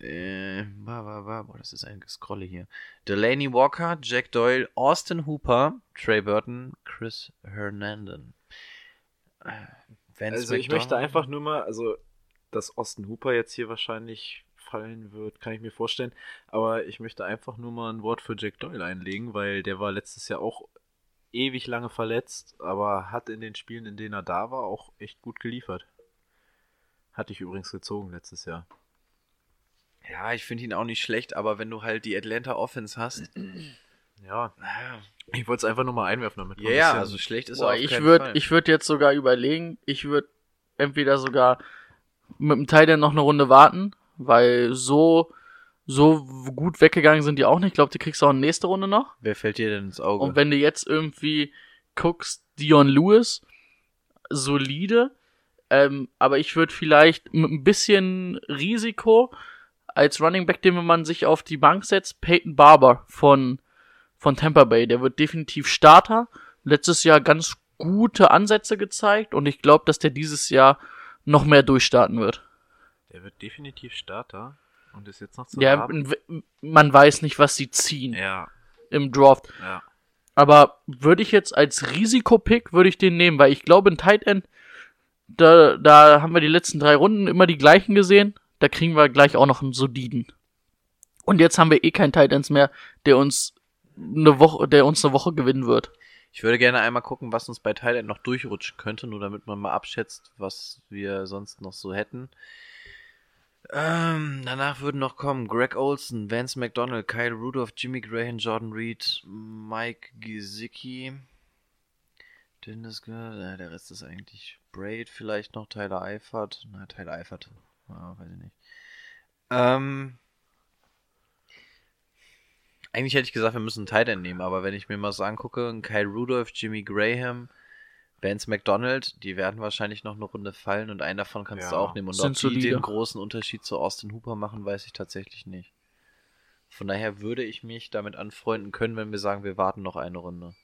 [SPEAKER 6] Äh, wa, wa, boah, das ist ein Scrolle hier. Delaney Walker, Jack Doyle, Austin Hooper, Trey Burton, Chris Hernandez. Äh, Vance
[SPEAKER 5] Also ich
[SPEAKER 6] McDonald-
[SPEAKER 5] möchte einfach nur mal, also dass Austin Hooper jetzt hier wahrscheinlich fallen wird, kann ich mir vorstellen. Aber ich möchte einfach nur mal ein Wort für Jack Doyle einlegen, weil der war letztes Jahr auch ewig lange verletzt, aber hat in den Spielen, in denen er da war, auch echt gut geliefert. Hatte ich übrigens gezogen letztes Jahr.
[SPEAKER 6] Ja, ich finde ihn auch nicht schlecht, aber wenn du halt die Atlanta Offense hast.
[SPEAKER 5] Ja, ich wollte es einfach nur mal einwerfen damit.
[SPEAKER 6] Ja,
[SPEAKER 5] ein
[SPEAKER 6] ja,
[SPEAKER 5] bisschen-
[SPEAKER 6] also schlecht ist
[SPEAKER 7] Boah,
[SPEAKER 6] er auf
[SPEAKER 7] ich würde würd jetzt sogar überlegen, ich würde entweder sogar mit dem Teil noch eine Runde warten, weil so, so gut weggegangen sind die auch nicht. Ich glaube, die kriegst du auch nächste Runde noch.
[SPEAKER 6] Wer fällt dir denn ins Auge?
[SPEAKER 7] Und wenn du jetzt irgendwie guckst, Dion Lewis, solide, ähm, aber ich würde vielleicht mit ein bisschen Risiko als Running Back, den man sich auf die Bank setzt, Peyton Barber von, von Tampa Bay. Der wird definitiv Starter. Letztes Jahr ganz gute Ansätze gezeigt und ich glaube, dass der dieses Jahr noch mehr durchstarten wird.
[SPEAKER 5] Der wird definitiv Starter und ist jetzt noch zu
[SPEAKER 7] Ja,
[SPEAKER 5] haben.
[SPEAKER 7] man weiß nicht, was sie ziehen
[SPEAKER 5] Ja,
[SPEAKER 7] im Draft.
[SPEAKER 5] ja.
[SPEAKER 7] Aber würde ich jetzt als Risikopick, würde ich den nehmen, weil ich glaube, ein Tight End, da, da haben wir die letzten drei Runden immer die gleichen gesehen. Da kriegen wir gleich auch noch einen soliden. Und jetzt haben wir eh keinen Tight Ends mehr, der uns eine Woche, der uns eine Woche gewinnen wird.
[SPEAKER 6] Ich würde gerne einmal gucken, was uns bei Thailand noch durchrutschen könnte, nur damit man mal abschätzt, was wir sonst noch so hätten. Ähm, danach würden noch kommen Greg Olson, Vance McDonald, Kyle Rudolph, Jimmy Graham, Jordan Reed, Mike Gesicki. Dennis, Ge- äh, der Rest ist eigentlich Braid vielleicht noch, Tyler Eifert. Na, Tyler Eifert. Ja, weiß ich nicht. Ähm, eigentlich hätte ich gesagt, wir müssen einen Tight End nehmen, aber wenn ich mir mal so angucke, Kyle Rudolph, Jimmy Graham, Vance McDonald, die werden wahrscheinlich noch eine Runde fallen und einen davon kannst du
[SPEAKER 5] Ja,
[SPEAKER 6] auch nehmen. Und ob die den großen Unterschied zu Austin Hooper machen, weiß ich tatsächlich nicht. Von daher würde ich mich damit anfreunden können, wenn wir sagen, wir warten noch eine Runde.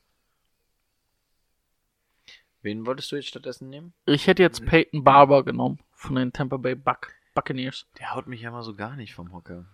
[SPEAKER 6] Wen wolltest du jetzt stattdessen nehmen?
[SPEAKER 7] Ich hätte jetzt Peyton Barber genommen von den Tampa Bay Buck Buccaneers.
[SPEAKER 6] Der haut mich ja mal so gar nicht vom Hocker.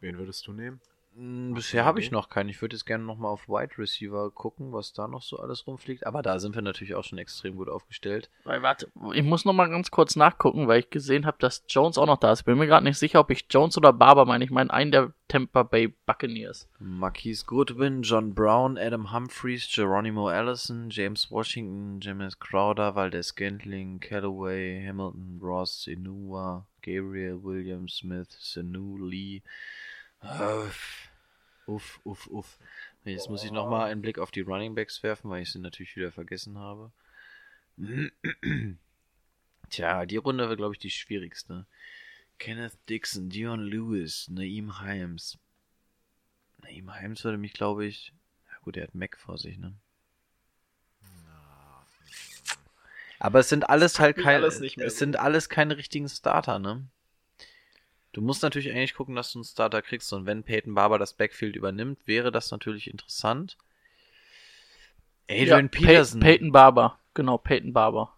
[SPEAKER 5] Wen würdest du nehmen?
[SPEAKER 6] Hm, Bisher habe ich noch keinen. Ich würde jetzt gerne nochmal auf Wide Receiver gucken, was da noch so alles rumfliegt. Aber da sind wir natürlich auch schon extrem gut aufgestellt.
[SPEAKER 7] Weil, warte, ich muss noch mal ganz kurz nachgucken, weil ich gesehen habe, dass Jones auch noch da ist. Bin mir gerade nicht sicher, ob ich Jones oder Barber meine. Ich meine einen der Tampa Bay Buccaneers.
[SPEAKER 6] Marquise Goodwin, John Brown, Adam Humphreys, Geronimo Allison, James Washington, James Crowder, Valdez Gantling, Callaway, Hamilton, Ross, Inua, Gabriel, William Smith, Sanu, Lee. Uff, uff, uff. uff. Jetzt muss ich nochmal einen Blick auf die Running Backs werfen, weil ich sie natürlich wieder vergessen habe. Tja, die Runde war, glaube ich, die schwierigste. Kenneth Dixon, Dion Lewis, Naeem Himes, Naim Himes würde mich, glaube ich. Ja gut, er hat Mac vor sich, ne? Aber es sind alles halt keine.
[SPEAKER 5] alles
[SPEAKER 6] es
[SPEAKER 5] so.
[SPEAKER 6] sind alles keine richtigen Starter, ne? Du musst natürlich eigentlich gucken, dass du einen Starter kriegst. Und wenn Peyton Barber das Backfield übernimmt, wäre das natürlich interessant. Adrian
[SPEAKER 7] Ja, Pey-
[SPEAKER 6] Peterson.
[SPEAKER 7] Peyton Barber. Genau, Peyton Barber.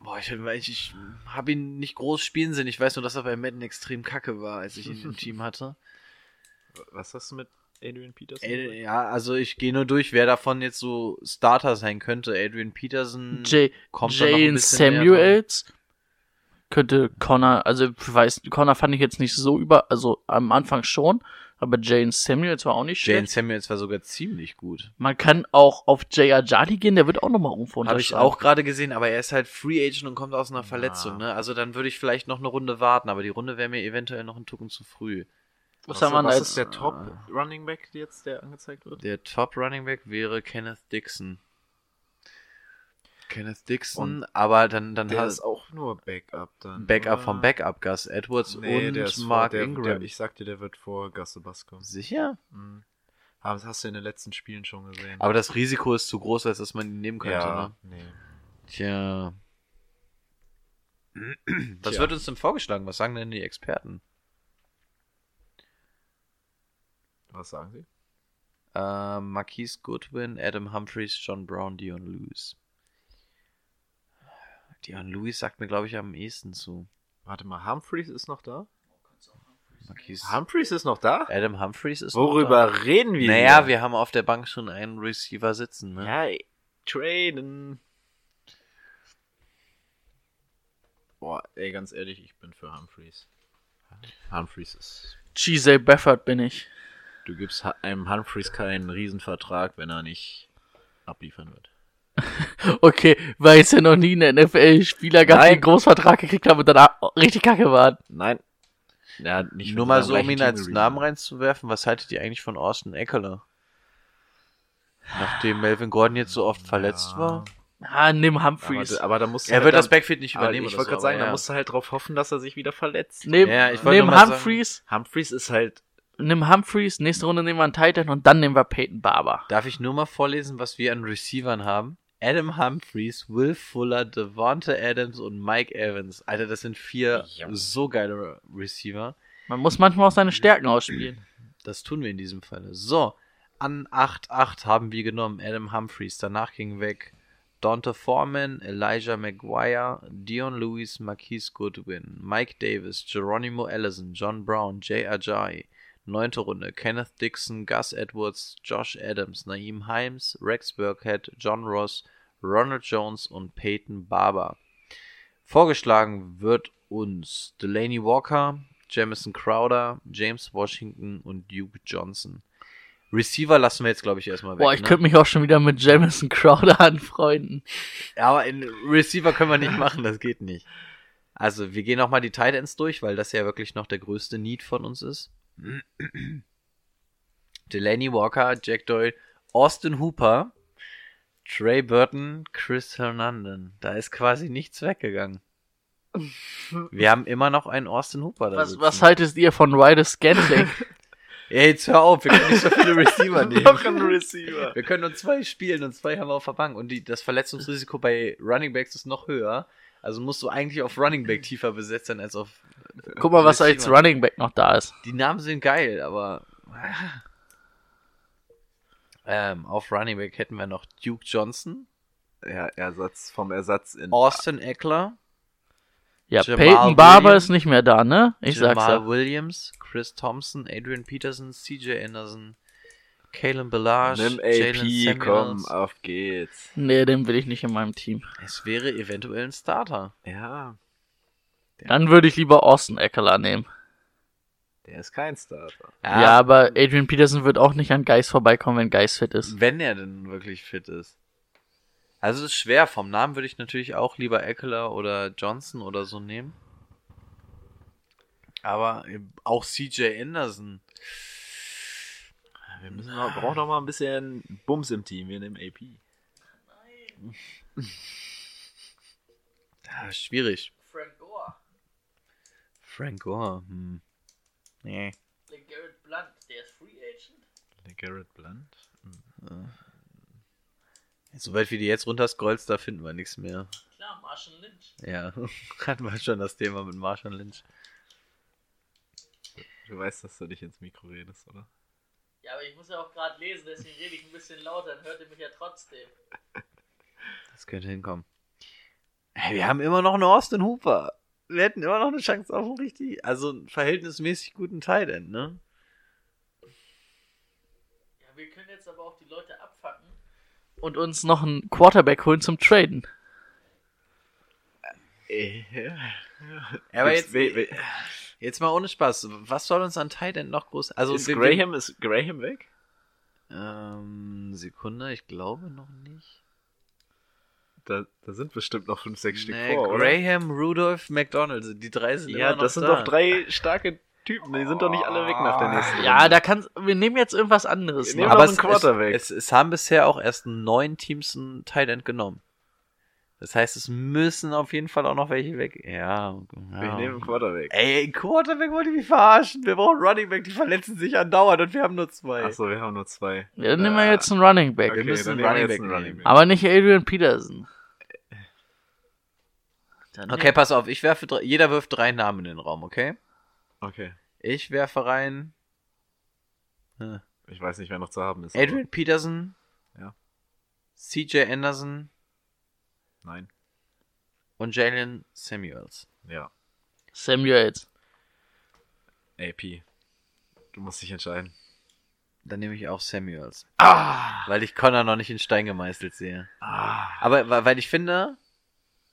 [SPEAKER 6] Boah, ich, ich, ich habe ihn nicht groß spielen sehen. Ich weiß nur, dass er bei Madden extrem kacke war, als ich ihn im Team hatte.
[SPEAKER 5] Was hast du mit Adrian Peterson?
[SPEAKER 6] Ey, ja, also ich gehe nur durch, wer davon jetzt so Starter sein könnte. Adrian Peterson
[SPEAKER 7] Jay,
[SPEAKER 6] kommt da noch ein
[SPEAKER 7] Jane Samuels könnte Connor, also ich weiß, Connor fand ich jetzt nicht so über, also am Anfang schon, aber Jane Samuels war auch nicht
[SPEAKER 6] Jane
[SPEAKER 7] schlecht.
[SPEAKER 6] Samuels war sogar ziemlich gut.
[SPEAKER 7] Man kann auch auf Jay Ajadi gehen, der wird auch nochmal irgendwo
[SPEAKER 6] Habe ich auch gerade gesehen, aber er ist halt Free Agent und kommt aus einer Verletzung, ne? Also dann würde ich vielleicht noch eine Runde warten, aber die Runde wäre mir eventuell noch ein Tucken zu früh.
[SPEAKER 7] Was,
[SPEAKER 5] Was,
[SPEAKER 7] haben wir
[SPEAKER 5] was ist der Top Running Back jetzt, der angezeigt wird?
[SPEAKER 6] Der Top Running Back wäre Kenneth Dixon. Kenneth Dixon, aber dann, dann
[SPEAKER 5] Der
[SPEAKER 6] hat
[SPEAKER 5] ist auch nur Backup dann.
[SPEAKER 6] Backup
[SPEAKER 5] oder?
[SPEAKER 6] vom Backup Gus Edwards
[SPEAKER 5] Nee,
[SPEAKER 6] und
[SPEAKER 5] ist vor-
[SPEAKER 6] Mark
[SPEAKER 5] der,
[SPEAKER 6] Ingram.
[SPEAKER 5] Der, ich sag dir, der wird vor Gus Sebas kommen.
[SPEAKER 6] Sicher?
[SPEAKER 5] Mhm. Aber das hast du in den letzten Spielen schon gesehen.
[SPEAKER 6] Aber das Risiko ist zu groß, als dass man ihn nehmen könnte.
[SPEAKER 5] ja,
[SPEAKER 6] Ne?
[SPEAKER 5] nee.
[SPEAKER 6] Tja. Was
[SPEAKER 5] Tja.
[SPEAKER 6] wird uns denn vorgeschlagen? Was sagen denn die Experten?
[SPEAKER 5] Was sagen sie?
[SPEAKER 6] Äh, Marquise Goodwin, Adam Humphreys, John Brown, Dion Lewis. Dion Lewis sagt mir, glaube ich, am ehesten zu.
[SPEAKER 5] Warte mal, Humphreys ist noch da?
[SPEAKER 6] Marquise.
[SPEAKER 5] Humphreys ist noch da?
[SPEAKER 6] Adam Humphreys ist noch
[SPEAKER 5] Worüber reden
[SPEAKER 6] da.
[SPEAKER 5] wir?
[SPEAKER 6] Naja,
[SPEAKER 5] hier?
[SPEAKER 6] wir haben auf der Bank schon einen Receiver sitzen. Ne?
[SPEAKER 5] Ja, ey, traden. Boah, ey, ganz ehrlich, ich bin für Humphreys. Humphreys ist.
[SPEAKER 7] GZ Beffert bin ich.
[SPEAKER 5] Du gibst einem Humphreys keinen Riesenvertrag, wenn er nicht abliefern wird.
[SPEAKER 7] Okay, weil es ja noch nie einen NFL-Spieler gab,
[SPEAKER 5] Nein.
[SPEAKER 7] einen Großvertrag gekriegt haben und dann richtig kacke waren.
[SPEAKER 5] Nein. Ja, nicht
[SPEAKER 6] Nur mal so, um ihn als. Namen reinzuwerfen, was haltet ihr eigentlich von Austin Eckler? Nachdem Melvin Gordon jetzt so oft verletzt war.
[SPEAKER 7] Ah, nimm
[SPEAKER 5] Aber,
[SPEAKER 7] Humphreys.
[SPEAKER 5] da- aber da musst du
[SPEAKER 6] Er
[SPEAKER 5] halt
[SPEAKER 6] wird
[SPEAKER 5] dann-
[SPEAKER 6] das Backfield nicht
[SPEAKER 5] aber
[SPEAKER 6] übernehmen.
[SPEAKER 5] Ich wollte
[SPEAKER 6] so,
[SPEAKER 5] gerade sagen,
[SPEAKER 6] aber
[SPEAKER 5] da
[SPEAKER 6] ja.
[SPEAKER 5] musst du halt drauf hoffen, dass er sich wieder verletzt.
[SPEAKER 7] Nimm,
[SPEAKER 6] Ja,
[SPEAKER 7] nimm
[SPEAKER 6] mal sagen-
[SPEAKER 7] Humphreys,
[SPEAKER 5] Humphreys ist halt.
[SPEAKER 7] nimm Humphreys, nächste Runde nehmen wir einen Titan und dann nehmen wir Peyton Barber.
[SPEAKER 6] Darf ich nur mal vorlesen, was wir an Receivern haben? Adam Humphreys, Will Fuller, Devonta Adams und Mike Evans. Alter, das sind vier so geile Receiver.
[SPEAKER 7] Man muss manchmal auch seine Stärken ausspielen.
[SPEAKER 6] Das tun wir in diesem Falle. So, an 8-8 haben wir genommen Adam Humphreys. Danach ging weg Dante Foreman, Elijah Maguire, Dion Lewis, Marquise Goodwin, Mike Davis, Geronimo Allison, John Brown, Jay Ajayi. Neunte Runde Kenneth Dixon, Gus Edwards, Josh Adams, Naeem Himes, Rex Burkhead, John Ross, Ronald Jones und Peyton Barber. Vorgeschlagen wird uns Delaney Walker, Jamison Crowder, James Washington und Duke Johnson. Receiver lassen wir jetzt, glaube ich, erstmal weg.
[SPEAKER 7] Boah, ich
[SPEAKER 6] ne?
[SPEAKER 7] könnte mich auch schon wieder mit Jamison Crowder anfreunden.
[SPEAKER 6] Aber in Receiver können wir nicht machen, das geht nicht. Also, wir gehen nochmal die Tight Ends durch, weil das ja wirklich noch der größte Need von uns ist. Delaney Walker, Jack Doyle, Austin Hooper, Trey Burton, Chris Hernandez. Da ist quasi nichts weggegangen. Wir haben immer noch einen Austin Hooper da
[SPEAKER 7] Was,
[SPEAKER 6] sitzen.
[SPEAKER 7] was haltet ihr von Ryder Scantling?
[SPEAKER 6] Ey, jetzt hör auf, wir können nicht so viele Receiver nehmen.
[SPEAKER 5] Noch ein Receiver.
[SPEAKER 6] Wir können nur zwei spielen und zwei haben wir auf der Bank. Und die, das Verletzungsrisiko bei Running Backs ist noch höher. Also musst du eigentlich auf Running Back tiefer besetzt sein als auf.
[SPEAKER 7] Guck mal, was als. Running Back noch da ist.
[SPEAKER 6] Die Namen sind geil, aber. Ähm, auf Running Back hätten wir noch Duke Johnson,
[SPEAKER 5] Ja, Ersatz vom Ersatz in.
[SPEAKER 6] Austin Eckler,
[SPEAKER 7] Ja,
[SPEAKER 6] Jamal
[SPEAKER 7] Peyton Barber
[SPEAKER 6] Williams.
[SPEAKER 7] ist nicht mehr da, ne? Ich sag's
[SPEAKER 6] Jamal
[SPEAKER 7] ja.
[SPEAKER 6] Williams, Chris Thompson, Adrian Peterson, CJ Anderson, Kalen Ballage,
[SPEAKER 5] Nimm AP, komm, auf geht's.
[SPEAKER 7] Nee, den will ich nicht in meinem Team.
[SPEAKER 6] Es wäre eventuell ein Starter.
[SPEAKER 5] Ja,
[SPEAKER 7] Dann würde ich lieber Austin Eckler nehmen.
[SPEAKER 5] der ist kein Starter.
[SPEAKER 7] Ja. aber Adrian Peterson wird auch nicht an Geist vorbeikommen, wenn Geist fit ist.
[SPEAKER 6] Wenn er denn wirklich fit ist. Also es ist schwer. Vom Namen würde ich natürlich auch lieber Eckler oder Johnson oder so nehmen. Aber eben auch CJ Anderson.
[SPEAKER 5] Wir müssen noch, brauchen noch mal ein bisschen Bums im Team. Wir nehmen AP.
[SPEAKER 6] Ja, schwierig.
[SPEAKER 7] Frank Gore.
[SPEAKER 6] Frank Gore. Hm. Nee.
[SPEAKER 7] Garrett Blunt, der ist Free Agent.
[SPEAKER 5] Garrett Blunt?
[SPEAKER 6] Soweit wie die jetzt runterscrollst, da finden wir nichts mehr.
[SPEAKER 7] Klar, Marshall Lynch.
[SPEAKER 6] Ja, hatten wir schon das Thema mit Marshall Lynch.
[SPEAKER 5] Du weißt, dass du nicht ins Mikro redest, oder?
[SPEAKER 7] Ja, aber ich muss ja auch gerade lesen, deswegen rede ich ein bisschen lauter, dann hört ihr mich ja trotzdem.
[SPEAKER 6] Das könnte hinkommen. Hey, wir haben immer noch einen Austin Hooper. Wir hätten immer noch eine Chance auf einen richtig, also einen verhältnismäßig guten Tight End, ne?
[SPEAKER 7] Ja, wir können jetzt aber auch die Leute abfacken. Und uns noch einen Quarterback holen zum Traden.
[SPEAKER 6] Ja, aber jetzt,
[SPEAKER 5] we-
[SPEAKER 6] jetzt mal ohne Spaß. Was soll uns an Tight End noch groß, also
[SPEAKER 5] ist Graham, ist Graham weg?
[SPEAKER 6] Ähm, Sekunde, ich glaube noch nicht.
[SPEAKER 5] Da, da sind bestimmt noch fünf, sechs Stück
[SPEAKER 6] Nee,
[SPEAKER 5] vor, oder?
[SPEAKER 6] Graham, Rudolph, McDonald, die drei sind
[SPEAKER 5] Ja, das sind
[SPEAKER 6] da.
[SPEAKER 5] doch drei starke Typen. Die sind doch nicht alle weg nach der nächsten
[SPEAKER 7] Ja,
[SPEAKER 5] Runde.
[SPEAKER 7] da kannst wir nehmen jetzt irgendwas anderes.
[SPEAKER 5] Wir nehmen
[SPEAKER 6] Aber
[SPEAKER 5] einen Quarterback.
[SPEAKER 6] es, es, es haben bisher auch erst neun Teams einen Tight End genommen. Das heißt, es müssen auf jeden Fall auch noch welche weg. Ja,
[SPEAKER 5] Wir
[SPEAKER 6] ja.
[SPEAKER 5] nehmen einen Quarterback.
[SPEAKER 6] Ey, Quarterback wollte ich mich verarschen. Wir brauchen Running Back, die verletzen sich andauernd und wir haben nur zwei.
[SPEAKER 5] Achso, wir haben nur zwei.
[SPEAKER 7] Ja, dann nehmen wir jetzt einen Running Back.
[SPEAKER 5] Okay,
[SPEAKER 6] müssen
[SPEAKER 5] dann
[SPEAKER 6] einen
[SPEAKER 5] wir
[SPEAKER 6] Running
[SPEAKER 5] jetzt
[SPEAKER 6] Back
[SPEAKER 5] einen Running
[SPEAKER 6] nehmen.
[SPEAKER 5] Back.
[SPEAKER 7] Aber nicht Adrian Peterson. Dann
[SPEAKER 6] Okay, pass auf, ich werfe drei, jeder wirft drei Namen in den Raum, okay?
[SPEAKER 5] Okay.
[SPEAKER 6] Ich werfe rein
[SPEAKER 5] Ich weiß nicht, wer noch zu haben ist.
[SPEAKER 6] Adrian Peterson.
[SPEAKER 5] Ja.
[SPEAKER 6] CJ Anderson
[SPEAKER 5] aber- Nein.
[SPEAKER 6] und Jalen Samuels.
[SPEAKER 5] Ja.
[SPEAKER 7] Samuels.
[SPEAKER 5] AP. Du musst dich entscheiden.
[SPEAKER 6] Dann nehme ich auch Samuels.
[SPEAKER 5] Ah!
[SPEAKER 6] Weil ich Connor noch nicht in Stein gemeißelt sehe.
[SPEAKER 5] ah.
[SPEAKER 6] Aber weil ich finde,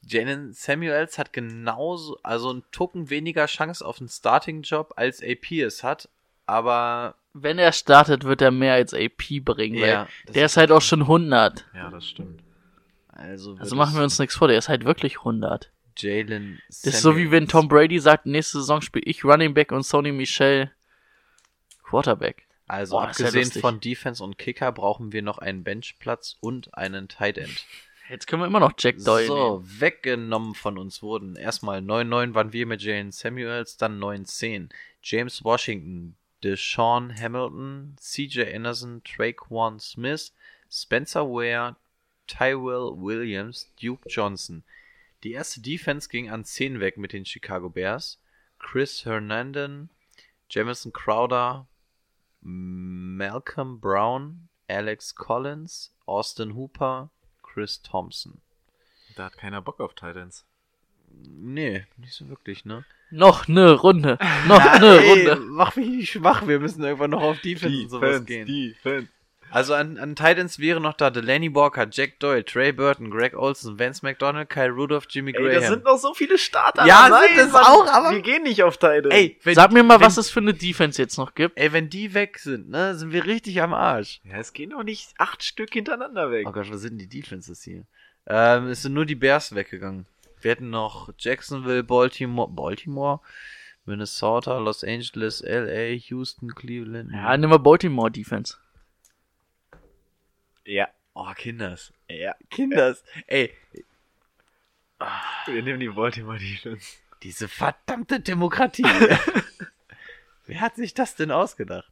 [SPEAKER 6] Jalen Samuels hat genauso, also einen Tucken weniger Chance auf einen Starting-Job, als AP es hat. Aber
[SPEAKER 7] Wenn er startet, wird er mehr als AP bringen, weil
[SPEAKER 6] Ja, das
[SPEAKER 7] der
[SPEAKER 6] ist
[SPEAKER 7] ist halt auch schon 100.
[SPEAKER 5] Ja, das stimmt.
[SPEAKER 6] Also,
[SPEAKER 7] Also machen wir uns nichts vor, der ist halt wirklich 100.
[SPEAKER 6] Jalen
[SPEAKER 7] Das ist so wie wenn Tom Brady sagt, nächste Saison spiele ich Running Back und Sony Michel Quarterback.
[SPEAKER 6] Also
[SPEAKER 7] Boah, ja
[SPEAKER 6] abgesehen
[SPEAKER 7] lustig.
[SPEAKER 6] von Defense und Kicker brauchen wir noch einen Benchplatz und einen Tight End.
[SPEAKER 7] Jetzt können wir immer noch Jack Doyle
[SPEAKER 6] So,
[SPEAKER 7] nehmen.
[SPEAKER 6] weggenommen von uns wurden erstmal 9-9 waren wir mit Jalen Samuels, dann 9-10. James Washington, Deshaun Hamilton, CJ Anderson, Traquan Smith, Spencer Ware, Tyrell Williams, Duke Johnson. Die erste Defense ging an 10 weg mit den Chicago Bears. Chris Hernandez, Jamison Crowder, Malcolm Brown, Alex Collins, Austin Hooper, Chris Thompson.
[SPEAKER 5] Da hat keiner Bock auf Titans.
[SPEAKER 6] Nee, nicht so wirklich, ne?
[SPEAKER 7] Noch eine Runde. Noch eine
[SPEAKER 6] Ey,
[SPEAKER 7] Runde.
[SPEAKER 6] Mach mich nicht schwach, wir müssen irgendwann noch auf Defense und sowas gehen.
[SPEAKER 5] Defense.
[SPEAKER 6] Also an, an Titans wäre noch da Delaney Walker, Jack Doyle, Trey Burton, Greg Olson, Vance McDonald, Kyle Rudolph, Jimmy
[SPEAKER 5] Ey,
[SPEAKER 6] Graham.
[SPEAKER 5] das sind noch so viele Starter.
[SPEAKER 6] Ja,
[SPEAKER 5] dabei,
[SPEAKER 6] sind es
[SPEAKER 5] Mann.
[SPEAKER 6] auch, aber-
[SPEAKER 5] Wir gehen nicht auf Titans.
[SPEAKER 6] ey, wenn,
[SPEAKER 7] Sag mir mal,
[SPEAKER 6] wenn,
[SPEAKER 7] was es für eine Defense jetzt noch gibt.
[SPEAKER 6] Ey, wenn die weg sind, ne, sind wir richtig am Arsch.
[SPEAKER 5] Ja, es gehen doch nicht acht Stück hintereinander weg.
[SPEAKER 6] Oh Gott, was sind denn die Defenses hier? Ähm, es sind nur die Bears weggegangen. Wir hätten noch Jacksonville, Baltimore, Baltimore, Minnesota, Los Angeles, LA, Houston, Cleveland.
[SPEAKER 7] Ja, nehmen wir Baltimore Defense.
[SPEAKER 5] Ja.
[SPEAKER 6] Oh, Kinders. Ja, Kinders. Ey,
[SPEAKER 5] Wir nehmen die Baltimore Defense.
[SPEAKER 6] diese verdammte Demokratie. Wer hat sich das denn ausgedacht?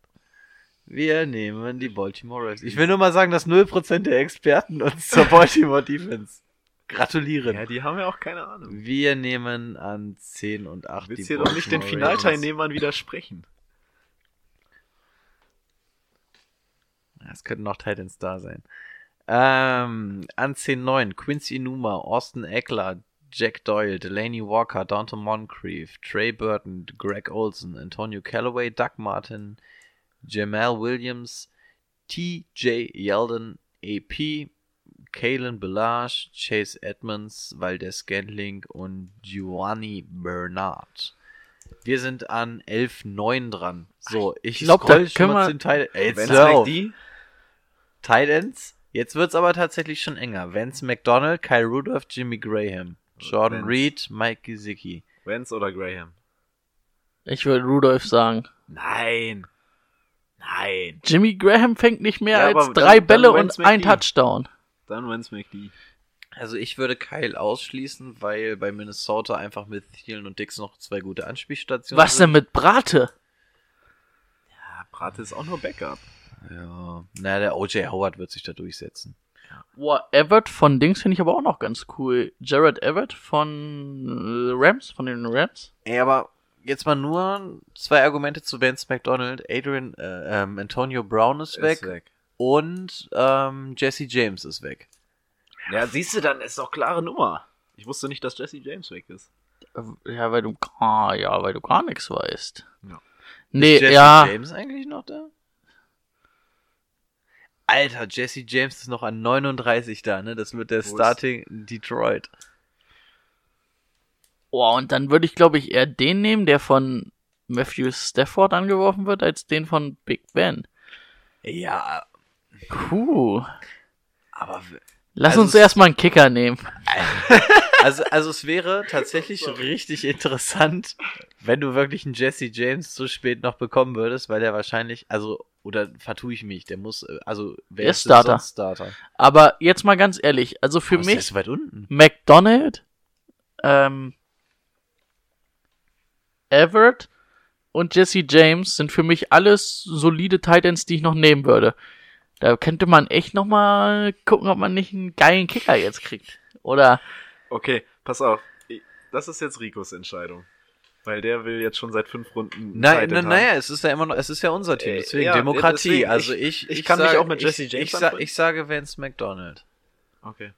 [SPEAKER 6] Wir nehmen die Baltimore Ravens. Ich will nur mal sagen, dass 0% der Experten uns zur Baltimore Defense gratulieren.
[SPEAKER 5] Ja, die haben ja auch keine Ahnung.
[SPEAKER 6] Wir nehmen an 10 und 8
[SPEAKER 5] Du willst
[SPEAKER 6] die
[SPEAKER 5] hier doch nicht den. Finalteilnehmern widersprechen.
[SPEAKER 6] Es könnten noch Titans da sein. Ähm, an 10-9 Quincy Numa, Austin Eckler, Jack Doyle, Delaney Walker, Dante Moncrief, Trey Burton, Greg Olson, Antonio Callaway, Doug Martin, Jamal Williams, TJ Yeldon, AP, Kalen Belage, Chase Edmonds, Valdez Scantling und Giovanni Bernard. Wir sind an 11-9 dran. So, ich
[SPEAKER 7] glaub, da
[SPEAKER 6] scroll schon
[SPEAKER 7] können wir-
[SPEAKER 6] zu den Tight Ey, jetzt
[SPEAKER 5] Vance
[SPEAKER 6] hör
[SPEAKER 5] McD?
[SPEAKER 6] Titans. Jetzt wird's aber tatsächlich schon enger. Vance McDonald, Kyle Rudolph, Jimmy Graham, Jordan
[SPEAKER 5] Vance.
[SPEAKER 6] Reed, Mike Gesicki.
[SPEAKER 5] Vance oder Graham?
[SPEAKER 7] Ich würde Rudolph sagen.
[SPEAKER 5] Nein. Nein.
[SPEAKER 7] Jimmy Graham fängt nicht mehr
[SPEAKER 5] Ja,
[SPEAKER 7] als drei
[SPEAKER 5] dann-
[SPEAKER 7] Bälle
[SPEAKER 5] dann
[SPEAKER 7] und
[SPEAKER 5] Vance
[SPEAKER 7] ein. Touchdown.
[SPEAKER 5] Dann Vance McD.
[SPEAKER 6] Also ich würde Kyle ausschließen, weil bei Minnesota einfach mit Thielen und Dix noch zwei gute Anspielstationen
[SPEAKER 7] Was denn mit Brate?
[SPEAKER 5] Ja, Brate ist auch nur Backup.
[SPEAKER 6] Ja, naja, der O.J. Howard wird sich da durchsetzen.
[SPEAKER 7] Boah, Everett von Dings finde ich aber auch noch ganz cool. Jared Everett von äh, Rams, von den Rams.
[SPEAKER 6] Ey, aber jetzt mal nur zwei Argumente zu Vance McDonald. Adrian, äh, ähm, Antonio Brown ist weg,
[SPEAKER 5] Ist weg.
[SPEAKER 6] und ähm, Jesse James ist weg.
[SPEAKER 5] Ja, siehst du, dann ist doch klare Nummer. Ich wusste nicht, dass Jesse James weg ist.
[SPEAKER 7] Äh, Ja, weil du, ah, ja, weil du gar nichts weißt.
[SPEAKER 5] Ja.
[SPEAKER 7] Nee,
[SPEAKER 6] ist Jesse
[SPEAKER 7] ja.
[SPEAKER 6] James eigentlich noch da? Alter, Jesse James ist noch an 39 da, ne? Das wird der
[SPEAKER 5] ist-
[SPEAKER 6] Starting Detroit.
[SPEAKER 7] Oh, und dann würde ich, glaube ich, eher den nehmen, der von Matthew Stafford angeworfen wird, als den von Big Ben.
[SPEAKER 6] Ja,
[SPEAKER 7] Puh.
[SPEAKER 6] aber
[SPEAKER 7] Lass
[SPEAKER 6] Also
[SPEAKER 7] uns erstmal einen Kicker nehmen.
[SPEAKER 6] also, also es wäre tatsächlich richtig interessant, wenn du wirklich einen Jesse James zu spät noch bekommen würdest, weil der wahrscheinlich, also, oder vertue ich mich, der muss, äh, also, wer ist
[SPEAKER 7] Starter.
[SPEAKER 6] sonst Starter?
[SPEAKER 7] Aber jetzt mal ganz ehrlich, also für
[SPEAKER 6] ist der
[SPEAKER 7] mich,
[SPEAKER 6] so weit unten.
[SPEAKER 7] McDonald, ähm, Everett und Jesse James sind für mich alles solide Titans, die ich noch nehmen würde. Da könnte man echt noch mal gucken, ob man nicht einen geilen Kicker jetzt kriegt. Oder
[SPEAKER 5] Okay, pass auf. Das ist jetzt Ricos Entscheidung. Weil der will jetzt schon seit fünf Runden.
[SPEAKER 6] Nein, na, naja, es ist ja immer noch, es ist ja unser Team,
[SPEAKER 5] Äh,
[SPEAKER 6] deswegen
[SPEAKER 5] ja,
[SPEAKER 6] Demokratie.
[SPEAKER 5] deswegen,
[SPEAKER 6] also
[SPEAKER 5] ich-
[SPEAKER 6] ich,
[SPEAKER 5] ich kann mich
[SPEAKER 6] sage-
[SPEAKER 5] auch mit Jesse
[SPEAKER 6] ich,
[SPEAKER 5] James
[SPEAKER 6] ich, sa ich sage Vance McDonald.
[SPEAKER 5] Okay.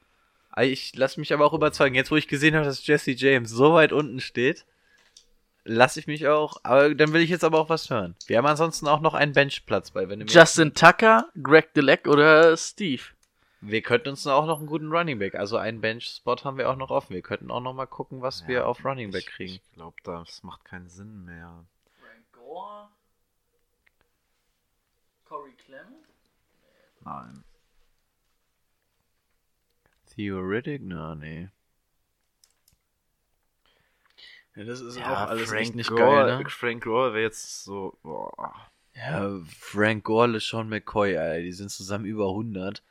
[SPEAKER 6] Ah, Ich lasse mich aber auch überzeugen. Jetzt, wo ich gesehen habe, dass Jesse James so weit unten steht, lasse ich mich auch. Aber dann will ich jetzt aber auch was hören. Wir haben ansonsten auch noch einen Benchplatz bei. Wenn du mir-
[SPEAKER 7] Justin Tucker, Greg Deleck oder Steve.
[SPEAKER 6] Wir könnten uns auch noch einen guten Running Back. Also einen Bench-Spot haben wir auch noch offen. Wir könnten auch noch mal gucken, was wir auf Running Back
[SPEAKER 5] ich,
[SPEAKER 6] kriegen.
[SPEAKER 5] Ich glaube, das macht keinen Sinn mehr.
[SPEAKER 7] Frank Gore. Corey Clement.
[SPEAKER 5] Nein.
[SPEAKER 6] Theoretic? Na, nee. Ja, das ist
[SPEAKER 5] Ja,
[SPEAKER 6] auch alles
[SPEAKER 5] Frank
[SPEAKER 6] nicht
[SPEAKER 5] Gore,
[SPEAKER 6] geil, ne?
[SPEAKER 5] Frank Gore wäre jetzt so. Boah.
[SPEAKER 6] Ja, Frank Gore, Sean McCoy, Alter, die sind zusammen über 100.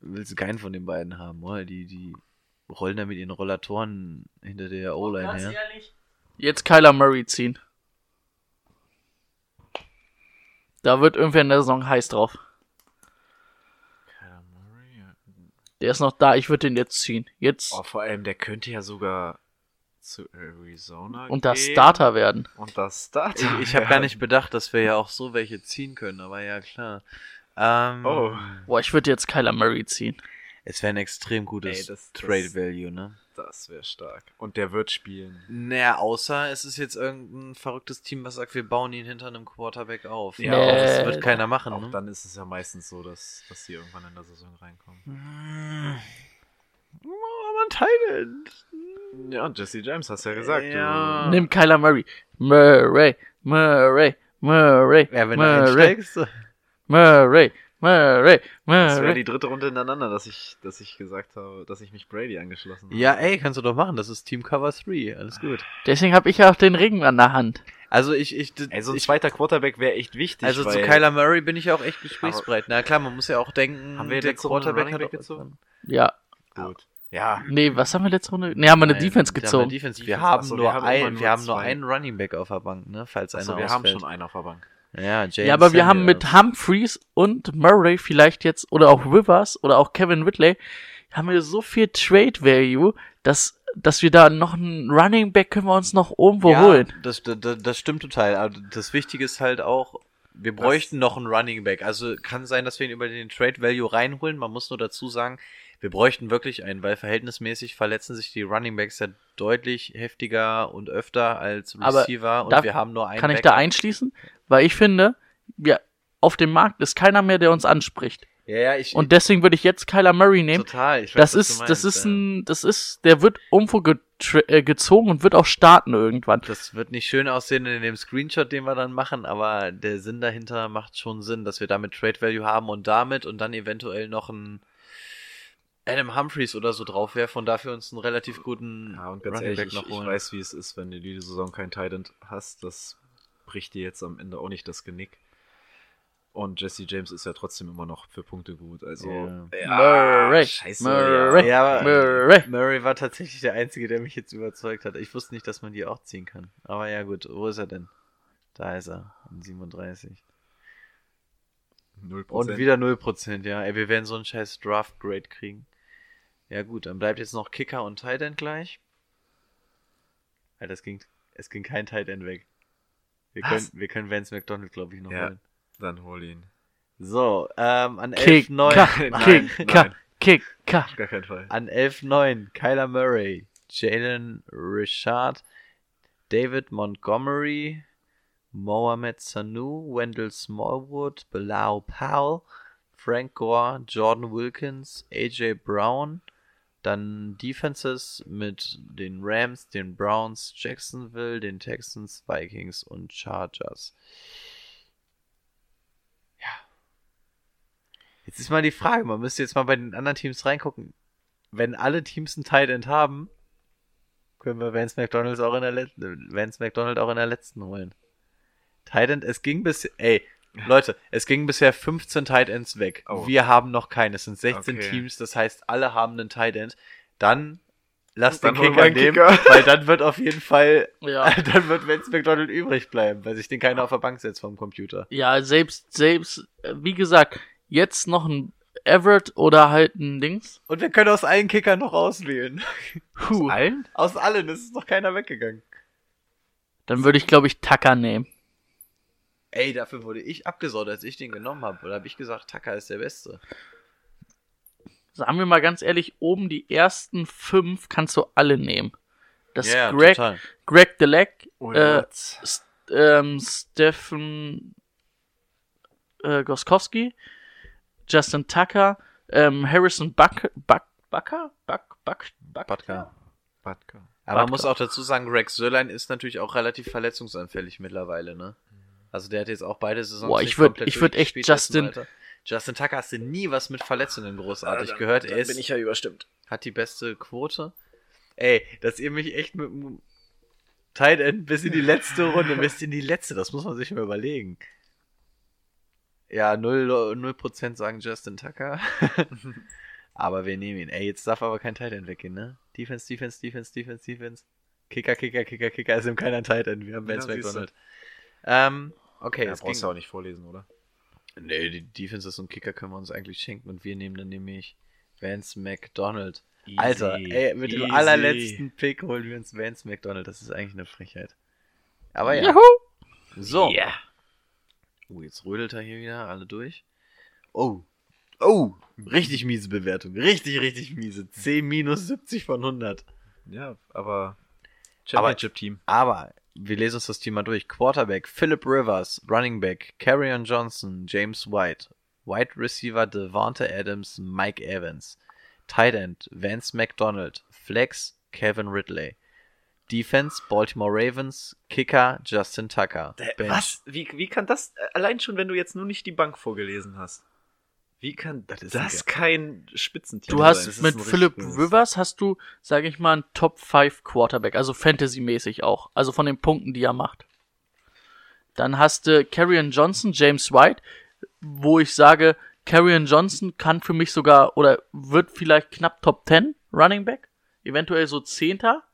[SPEAKER 6] Willst du keinen von den beiden haben, oder? Die, die rollen da mit ihren Rollatoren hinter der O-Line
[SPEAKER 7] Ganz
[SPEAKER 6] her.
[SPEAKER 7] ehrlich. Jetzt Kyler Murray ziehen. Da wird irgendwer in der Saison heiß drauf.
[SPEAKER 5] Kyler Murray. ja.
[SPEAKER 7] Der ist noch da, ich würde den jetzt ziehen. Jetzt
[SPEAKER 5] Oh, vor allem, der könnte ja sogar zu Arizona
[SPEAKER 7] und das. Starter werden.
[SPEAKER 5] Und das Starter.
[SPEAKER 6] Ich, ich habe gar nicht bedacht, dass wir ja auch so welche ziehen können, aber ja, klar. Ähm,
[SPEAKER 5] Oh.
[SPEAKER 7] Boah, ich würde jetzt Kyler Murray ziehen.
[SPEAKER 6] Es wäre ein extrem gutes
[SPEAKER 5] Ey, das- das-
[SPEAKER 6] Trade Value, ne?
[SPEAKER 5] Das wäre stark. Und der wird spielen.
[SPEAKER 6] Naja, außer es ist jetzt irgendein verrücktes Team, was sagt, wir bauen ihn hinter einem Quarterback auf.
[SPEAKER 5] Ja,
[SPEAKER 7] Nee.
[SPEAKER 6] das wird keiner machen,
[SPEAKER 5] Auch
[SPEAKER 6] ne?
[SPEAKER 5] dann ist es ja meistens so, dass, dass die irgendwann in der Saison reinkommen.
[SPEAKER 6] Hm. Aber ein Thailand.
[SPEAKER 5] Ja, und Jesse James, hast ja gesagt.
[SPEAKER 6] Ja.
[SPEAKER 7] Nimm Kyler Murray. Murray, Murray, Murray,
[SPEAKER 6] Ja, wenn du
[SPEAKER 7] Murray,
[SPEAKER 6] einsteigst.
[SPEAKER 7] Murray, Murray,
[SPEAKER 5] Du, das wäre
[SPEAKER 7] Murray.
[SPEAKER 5] die dritte Runde hintereinander, dass ich, dass ich gesagt habe, dass ich mich Brady angeschlossen habe.
[SPEAKER 6] Ja, ey, kannst du doch machen. Das ist Team Cover 3. Alles gut.
[SPEAKER 7] Deswegen habe ich ja auch den Ring an der Hand.
[SPEAKER 6] Also ich, ich,
[SPEAKER 5] Ey, so ein
[SPEAKER 6] ich
[SPEAKER 5] zweiter Quarterback wäre echt wichtig.
[SPEAKER 6] also zu Kyler Murray bin ich auch echt gesprächsbereit. Na klar, man muss ja auch denken,
[SPEAKER 5] Haben wir
[SPEAKER 6] der Quarterback hat
[SPEAKER 5] gezogen?
[SPEAKER 7] Ja.
[SPEAKER 5] Gut. Ja.
[SPEAKER 7] Nee, was haben wir letzte Runde? Nee, haben wir eine
[SPEAKER 6] Nein,
[SPEAKER 7] Defense
[SPEAKER 6] wir haben
[SPEAKER 7] gezogen.
[SPEAKER 6] eine Defense. Wir haben
[SPEAKER 5] Achso,
[SPEAKER 6] nur
[SPEAKER 5] wir haben
[SPEAKER 6] ein,
[SPEAKER 5] nur
[SPEAKER 6] wir haben nur einen Running Back auf der Bank, ne, falls einer
[SPEAKER 5] Also wir haben
[SPEAKER 6] ausfällt.
[SPEAKER 5] schon einen auf der Bank.
[SPEAKER 6] Ja, James
[SPEAKER 7] Ja, aber wir haben mit. Humphreys und Murray vielleicht jetzt, oder auch Rivers oder auch Kevin Whitley, haben wir so viel Trade Value, dass, dass wir da noch einen Running Back können wir uns noch irgendwo
[SPEAKER 6] ja,
[SPEAKER 7] holen.
[SPEAKER 6] Das, das, das stimmt total. Aber das Wichtige ist halt auch, wir bräuchten noch einen Running Back. Also kann sein, dass wir ihn über den Trade Value reinholen. Man muss nur dazu sagen, wir bräuchten wirklich einen, weil verhältnismäßig verletzen sich die Running Backs ja deutlich heftiger und öfter als
[SPEAKER 7] Aber
[SPEAKER 6] Receiver und
[SPEAKER 7] darf-
[SPEAKER 6] wir haben nur einen
[SPEAKER 7] Kann ich da
[SPEAKER 6] Backup.
[SPEAKER 7] einschließen? Weil ich finde, wir, auf dem Markt ist keiner mehr, der uns anspricht.
[SPEAKER 6] Ja, ja, ich,
[SPEAKER 7] Und deswegen würde ich jetzt Kyler Murray nehmen.
[SPEAKER 6] total. Ich weiß,
[SPEAKER 7] Das ist,
[SPEAKER 6] du
[SPEAKER 7] das
[SPEAKER 6] meinst,
[SPEAKER 7] ist
[SPEAKER 6] ja.
[SPEAKER 7] ein, das ist, der wird irgendwo äh, gezogen und wird auch starten irgendwann.
[SPEAKER 6] Das wird nicht schön aussehen in dem Screenshot, den wir dann machen, aber der Sinn dahinter macht schon Sinn, dass wir damit Trade Value haben und damit und dann eventuell noch ein Adam Humphreys oder so draufwerfen und dafür uns einen relativ guten
[SPEAKER 5] Ja, und ganz
[SPEAKER 6] Running
[SPEAKER 5] ehrlich,
[SPEAKER 6] noch
[SPEAKER 5] ich weiß, wie es ist, wenn du die Saison kein Titan hast. Das bricht dir jetzt am Ende auch nicht das Genick. Und Jesse James ist ja trotzdem immer noch für Punkte gut. Also,
[SPEAKER 6] Ja.
[SPEAKER 7] Murray,
[SPEAKER 5] scheiße,
[SPEAKER 7] Murray,
[SPEAKER 6] Ja, aber
[SPEAKER 7] Murray.
[SPEAKER 6] Murray war tatsächlich der Einzige, der mich jetzt überzeugt hat. Ich wusste nicht, dass man die auch ziehen kann. Aber ja gut, wo ist er denn? Da ist er, an 37.
[SPEAKER 5] Null
[SPEAKER 6] Und
[SPEAKER 5] Prozent.
[SPEAKER 6] wieder 0%, ja. Ey, wir werden so einen scheiß Draft-Grade kriegen. Ja gut, dann bleibt jetzt noch Kicker und Tight End gleich. Alter, es ging, es ging kein Tight End weg. Wir können,
[SPEAKER 5] Was?
[SPEAKER 6] wir können Vance McDonald, glaube ich, noch
[SPEAKER 5] Ja.
[SPEAKER 6] holen.
[SPEAKER 5] Dann hol ihn.
[SPEAKER 6] So, ähm, an
[SPEAKER 7] Kick,
[SPEAKER 6] 11-9.
[SPEAKER 7] Ka,
[SPEAKER 5] Nein,
[SPEAKER 7] Kick, Kick.
[SPEAKER 5] Auf gar keinen Fall.
[SPEAKER 6] An 11-9 Kyler Murray, Jalen Richard, David Montgomery, Mohamed Sanu, Wendell Smallwood, Bilal Powell, Frank Gore, Jordan Wilkins, AJ Brown, dann Defenses mit den Rams, den Browns, Jacksonville, den Texans, Vikings und Chargers. Ja. Jetzt ist mal die Frage, man müsste jetzt mal bei den anderen Teams reingucken. Wenn alle Teams ein Tight End haben, können wir Vance McDonald auch in der letzten, Vance McDonald auch in der letzten holen. Tight End, es ging bis, ey, Leute, es ging bisher 15 Tight Ends weg.
[SPEAKER 5] Oh.
[SPEAKER 6] Wir haben noch keinen. Es sind 16
[SPEAKER 5] Okay.
[SPEAKER 6] Teams, das heißt, alle haben einen Tight End. Dann lass
[SPEAKER 5] Dann
[SPEAKER 6] den Kicker nehmen,
[SPEAKER 5] Kicker.
[SPEAKER 6] weil dann wird auf jeden Fall,
[SPEAKER 7] Ja.
[SPEAKER 6] dann wird Vance McDonald übrig bleiben, weil sich den keiner auf der Bank setzt vom Computer.
[SPEAKER 7] Ja, selbst, selbst, äh, wie gesagt, jetzt noch ein Everett oder halt ein Dings.
[SPEAKER 6] Und wir können aus allen Kickern noch auswählen.
[SPEAKER 7] Puh.
[SPEAKER 5] Allen?
[SPEAKER 6] Aus allen, es ist noch keiner weggegangen.
[SPEAKER 7] Dann würde ich, glaube ich, Tucker nehmen.
[SPEAKER 6] Ey, dafür wurde ich abgesaut, als ich den genommen habe. Oder habe ich gesagt, Tucker ist der Beste.
[SPEAKER 7] Sagen wir mal ganz ehrlich, oben die ersten fünf kannst du alle nehmen. Das ist Greg,
[SPEAKER 6] total.
[SPEAKER 7] Greg Delec,
[SPEAKER 5] Oh,
[SPEAKER 7] äh. St ähm, Stephen äh, Goskowski, Justin Tucker, ähm, Harrison Buck, Buck, Bucker? Buck, Buck, Buck,
[SPEAKER 6] Butker.
[SPEAKER 5] Butker.
[SPEAKER 6] Aber man
[SPEAKER 7] Butker.
[SPEAKER 6] muss auch dazu sagen, Greg Sörlein ist natürlich auch relativ verletzungsanfällig mittlerweile, ne? Also der hat jetzt auch beide Saisons
[SPEAKER 7] Boah, ich würd-
[SPEAKER 6] komplett
[SPEAKER 7] ich würd echt Justin-
[SPEAKER 6] Alter. Justin Tucker hast du nie was mit Verletzungen großartig
[SPEAKER 5] dann-
[SPEAKER 6] gehört.
[SPEAKER 5] dann
[SPEAKER 6] Er ist,
[SPEAKER 5] bin ich ja überstimmt.
[SPEAKER 6] hat die beste Quote. Ey, dass ihr mich echt mit dem Tight End bis in die letzte Runde, bis in die letzte, das muss man sich mal überlegen. Ja, 0%, 0 sagen Justin Tucker. aber wir nehmen ihn. Ey, jetzt darf aber kein Tight End weggehen, ne? Defense, Defense, Defense, Defense, Defense. Kicker, Kicker, Kicker, Kicker. ist eben keiner Tight End. Wir haben Vance
[SPEAKER 5] Ja.
[SPEAKER 6] McDonald. Ähm, okay,
[SPEAKER 5] Ja,
[SPEAKER 6] es
[SPEAKER 5] brauchst
[SPEAKER 6] ging.
[SPEAKER 5] du auch nicht vorlesen, oder?
[SPEAKER 6] Nee, die Defenses und Kicker können wir uns eigentlich schenken und wir nehmen dann nämlich Vance McDonald.
[SPEAKER 5] Easy,
[SPEAKER 6] Alter, ey, mit dem
[SPEAKER 5] easy.
[SPEAKER 6] allerletzten Pick holen wir uns Vance McDonald. Das ist eigentlich eine Frechheit. Aber ja.
[SPEAKER 7] Juhu!
[SPEAKER 6] So.
[SPEAKER 7] Ja.
[SPEAKER 6] Oh, jetzt rödelt er hier wieder alle durch. Oh. Oh. Richtig miese Bewertung. Richtig, richtig miese. 10 minus 70 von 100.
[SPEAKER 5] Ja, aber Championship-Team.
[SPEAKER 6] Aber wir lesen uns das Team mal durch. Quarterback Philip Rivers, Running Back Carrion Johnson, James White, Wide Receiver Devonta Adams, Mike Evans, Tight End Vance McDonald, Flex Kevin Ridley, Defense Baltimore Ravens, Kicker Justin Tucker, Bench
[SPEAKER 5] Was? Wie, wie kann das, äh, allein schon, wenn du jetzt nur nicht die Bank vorgelesen hast, wie kann das,
[SPEAKER 6] ist
[SPEAKER 5] das
[SPEAKER 6] ein-
[SPEAKER 5] kein Spitzenteam
[SPEAKER 7] Du hast mit Philip Rivers hast du, sage ich mal, einen Top 5 Quarterback, also Fantasy-mäßig auch, also von den Punkten, die er macht. Dann hast du Carrion Johnson, James White, wo ich sage, Carrion Johnson kann für mich sogar oder wird vielleicht knapp Top 10 Running Back, eventuell so Zehnter.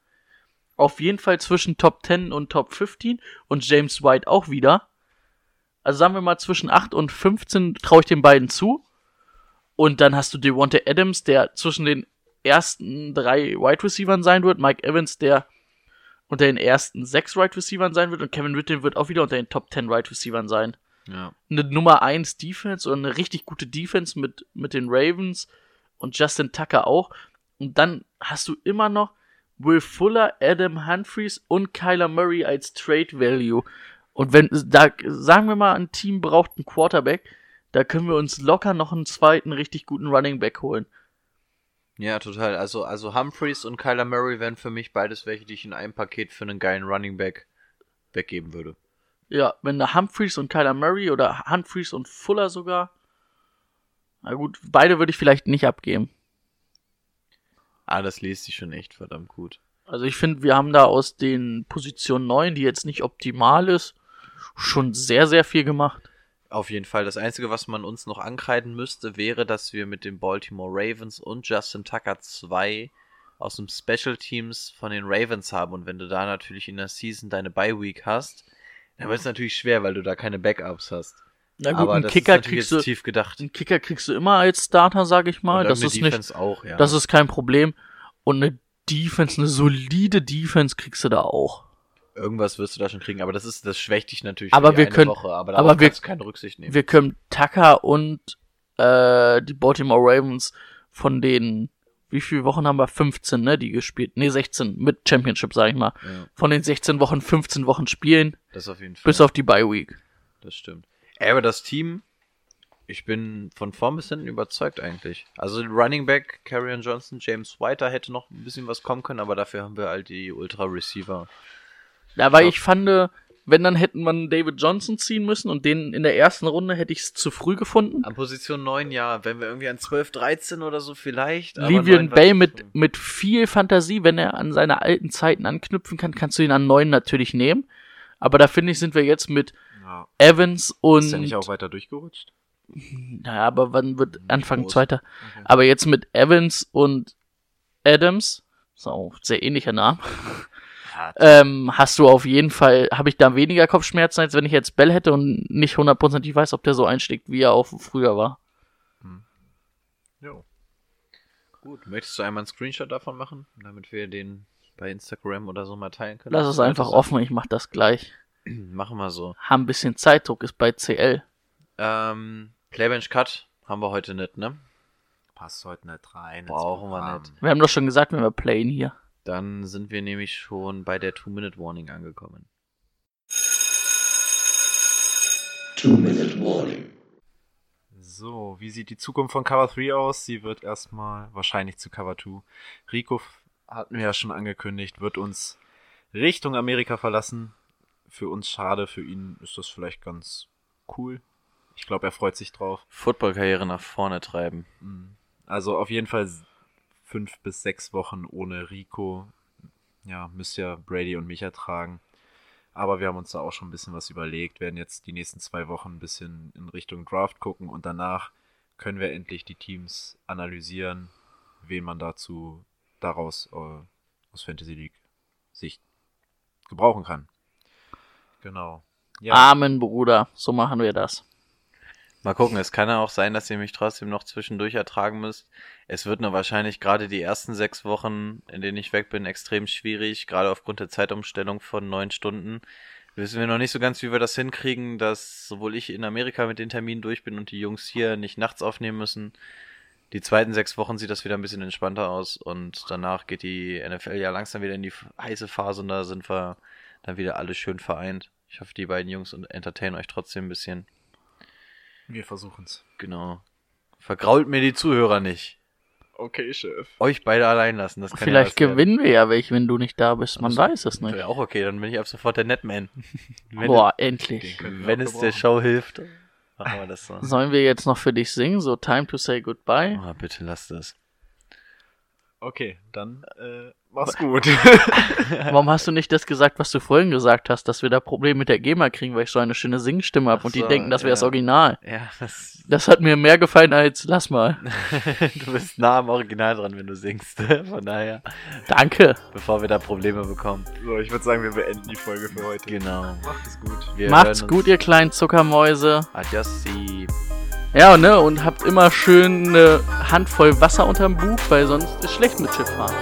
[SPEAKER 7] Auf jeden Fall zwischen Top 10 und Top 15 und James White auch wieder. Also sagen wir mal zwischen 8 und 15 traue ich den beiden zu. Und dann hast du Devonta Adams, der zwischen den ersten drei Wide Receivern sein wird. Mike Evans, der unter den ersten sechs Wide Receivern sein wird. Und Kevin Ridley wird auch wieder unter den Top 10 Wide Receivern sein.
[SPEAKER 6] Ja.
[SPEAKER 7] Eine Nummer 1 Defense und eine richtig gute Defense mit, mit den Ravens und Justin Tucker auch. Und dann hast du immer noch Will Fuller, Adam Humphries und Kyler Murray als Trade Value. Und wenn, da, sagen wir mal, ein Team braucht einen Quarterback, da können wir uns locker noch einen zweiten richtig guten Running Back holen.
[SPEAKER 6] Ja, total. Also, also Humphreys und Kyler Murray wären für mich beides welche, die ich in einem Paket für einen geilen Running Back weggeben würde.
[SPEAKER 7] Ja, wenn da Humphreys und Kyler Murray oder Humphreys und Fuller sogar. Na gut, beide würde ich vielleicht nicht abgeben.
[SPEAKER 6] Ah, das liest sich schon echt verdammt gut.
[SPEAKER 7] Also ich finde, wir haben da aus den Positionen 9, die jetzt nicht optimal ist, schon sehr, sehr viel gemacht.
[SPEAKER 6] Auf jeden Fall. Das Einzige, was man uns noch ankreiden müsste, wäre, dass wir mit den Baltimore Ravens und Justin Tucker zwei aus dem Special Teams von den Ravens haben. Und wenn du da natürlich in der Season deine Bye Week hast, dann wird es natürlich schwer, weil du da keine Backups hast.
[SPEAKER 7] Na gut,
[SPEAKER 6] Aber
[SPEAKER 7] einen Kicker kriegst du,
[SPEAKER 6] tief gedacht.
[SPEAKER 7] einen Kicker kriegst du immer als Starter, sag ich mal. Das ist nicht,
[SPEAKER 6] auch, ja.
[SPEAKER 7] das ist kein Problem. Und eine Defense, eine solide Defense kriegst du da auch.
[SPEAKER 6] Irgendwas wirst du da schon kriegen, aber das ist, das schwächt dich natürlich
[SPEAKER 7] Aber wir können-
[SPEAKER 6] Woche, aber,
[SPEAKER 7] wir-
[SPEAKER 6] kannst du keine Rücksicht nehmen.
[SPEAKER 7] Wir können Tucker und äh, die Baltimore Ravens von den, wie viele Wochen haben wir? 15, ne, die gespielt. Ne, 16 mit Championship, sag ich mal.
[SPEAKER 6] Ja.
[SPEAKER 7] Von den 16 Wochen 15 Wochen spielen,
[SPEAKER 6] das auf jeden Fall.
[SPEAKER 7] bis auf die Bye Week.
[SPEAKER 6] Das stimmt. Ey, aber das Team, ich bin von vorn bis hinten überzeugt eigentlich. Also Running Back, Carrion Johnson, James White, da hätte noch ein bisschen was kommen können, aber dafür haben wir halt die Ultra Receiver.
[SPEAKER 7] Ja, weil
[SPEAKER 6] Ja.
[SPEAKER 7] ich fand, wenn dann hätten man David Johnson ziehen müssen und den in der ersten Runde hätte ich es zu früh gefunden.
[SPEAKER 6] An Position 9, ja, wenn wir irgendwie an 12, 13 oder so vielleicht. aber
[SPEAKER 7] Livian
[SPEAKER 6] 9 war
[SPEAKER 7] Bell
[SPEAKER 6] zu früh.
[SPEAKER 7] mit, mit viel Fantasie, wenn er an seine alten Zeiten anknüpfen kann, kannst du ihn an 9 natürlich nehmen. Aber da finde ich, sind wir jetzt mit
[SPEAKER 5] Ja.
[SPEAKER 7] Evans und.
[SPEAKER 5] Ist der nicht auch weiter durchgerutscht?
[SPEAKER 7] Naja, aber wann wird Anfang
[SPEAKER 6] groß.
[SPEAKER 7] zweiter? Aber jetzt mit Evans und Adams, ist auch sehr ähnlicher Name, ähm, hast du auf jeden Fall, habe ich da weniger Kopfschmerzen, als wenn ich jetzt Bell hätte und nicht hundertprozentig weiß, ob der so einschlägt, wie er auch früher war.
[SPEAKER 5] Jo.
[SPEAKER 6] Gut, möchtest du einmal einen Screenshot davon machen, damit wir den bei Instagram oder so mal teilen können?
[SPEAKER 7] Lass es einfach offen, ich mach das gleich.
[SPEAKER 6] Machen wir so.
[SPEAKER 7] Haben ein bisschen Zeitdruck, ist bei CL.
[SPEAKER 6] Ähm, Playbench Cut haben wir heute nicht, ne?
[SPEAKER 5] Passt heute nicht rein.
[SPEAKER 6] Brauchen wir nicht.
[SPEAKER 7] Wir haben doch schon gesagt, wenn wir playen hier.
[SPEAKER 6] Dann sind wir nämlich schon bei der Two-Minute-Warning angekommen.
[SPEAKER 10] Two-Minute Warning.
[SPEAKER 5] So, wie sieht die Zukunft von Cover 3 aus? Sie wird erstmal wahrscheinlich zu Cover 2. Rico hatten wir ja schon angekündigt, wird uns Richtung Amerika verlassen. Für uns schade, für ihn ist das vielleicht ganz cool. Ich glaube, er freut sich drauf.
[SPEAKER 6] Football-Karriere nach vorne treiben.
[SPEAKER 5] Mhm. Also auf jeden Fall fünf bis sechs Wochen ohne Rico. Ja, müsst ja Brady und mich ertragen. Aber wir haben uns da auch schon ein bisschen was überlegt, werden jetzt die nächsten zwei Wochen ein bisschen in Richtung Draft gucken und danach können wir endlich die Teams analysieren, wen man dazu daraus äh, aus Fantasy League Sicht gebrauchen kann. Genau. Ja,
[SPEAKER 7] Amen, Bruder. So machen wir das.
[SPEAKER 6] Mal gucken, es kann ja auch sein, dass ihr mich trotzdem noch zwischendurch ertragen müsst. Es wird nur wahrscheinlich gerade die ersten sechs Wochen, in denen ich weg bin, extrem schwierig, gerade aufgrund der Zeitumstellung von neun Stunden. Wissen wir noch nicht so ganz, wie wir das hinkriegen, dass sowohl ich in Amerika mit den Terminen durch bin und die Jungs hier nicht nachts aufnehmen müssen. Die zweiten sechs Wochen sieht das wieder ein bisschen entspannter aus und danach geht die NFL ja langsam wieder in die heiße Phase und da sind wir dann wieder alle schön vereint. Ich hoffe, die beiden Jungs entertainen euch trotzdem ein bisschen.
[SPEAKER 5] wir versuchen's.
[SPEAKER 6] Genau. Vergrault mir die Zuhörer nicht.
[SPEAKER 5] Okay, Chef.
[SPEAKER 6] Euch beide allein lassen, das kann
[SPEAKER 7] Vielleicht
[SPEAKER 6] ja
[SPEAKER 7] gewinnen wir ja welche, wenn du nicht da bist. Man
[SPEAKER 6] werden.
[SPEAKER 7] weiß es nicht.
[SPEAKER 6] Ja, auch okay, dann bin ich ab sofort der Netman. wenn
[SPEAKER 7] Boah, endlich.
[SPEAKER 5] können wir
[SPEAKER 6] wenn es der. Show hilft, machen wir das so.
[SPEAKER 7] Sollen wir jetzt noch für dich singen? So Time to Say Goodbye?
[SPEAKER 6] Oh, bitte lasst es.
[SPEAKER 5] Okay, dann äh, mach's gut.
[SPEAKER 7] Warum hast du nicht das gesagt, was du vorhin gesagt hast, dass wir da Probleme mit der GEMA kriegen, weil ich so eine schöne Singstimme habe
[SPEAKER 6] Ach
[SPEAKER 7] und die
[SPEAKER 6] so,
[SPEAKER 7] denken, das wäre das
[SPEAKER 6] ja.
[SPEAKER 7] Original?
[SPEAKER 6] Ja, das,
[SPEAKER 7] Das hat mir mehr gefallen als lass mal.
[SPEAKER 6] du bist nah am Original dran, wenn du singst. Von daher,
[SPEAKER 7] Danke.
[SPEAKER 6] bevor wir da Probleme bekommen.
[SPEAKER 5] so, ich würde sagen, wir beenden die Folge für heute.
[SPEAKER 6] Genau.
[SPEAKER 5] Macht es gut.
[SPEAKER 6] Wir
[SPEAKER 7] Macht's gut, ihr kleinen Zuckermäuse.
[SPEAKER 6] Adios.
[SPEAKER 7] Ja, ne? Und habt immer schön eine Handvoll Wasser unterm Buch, weil sonst ist schlecht mit Schifffahren.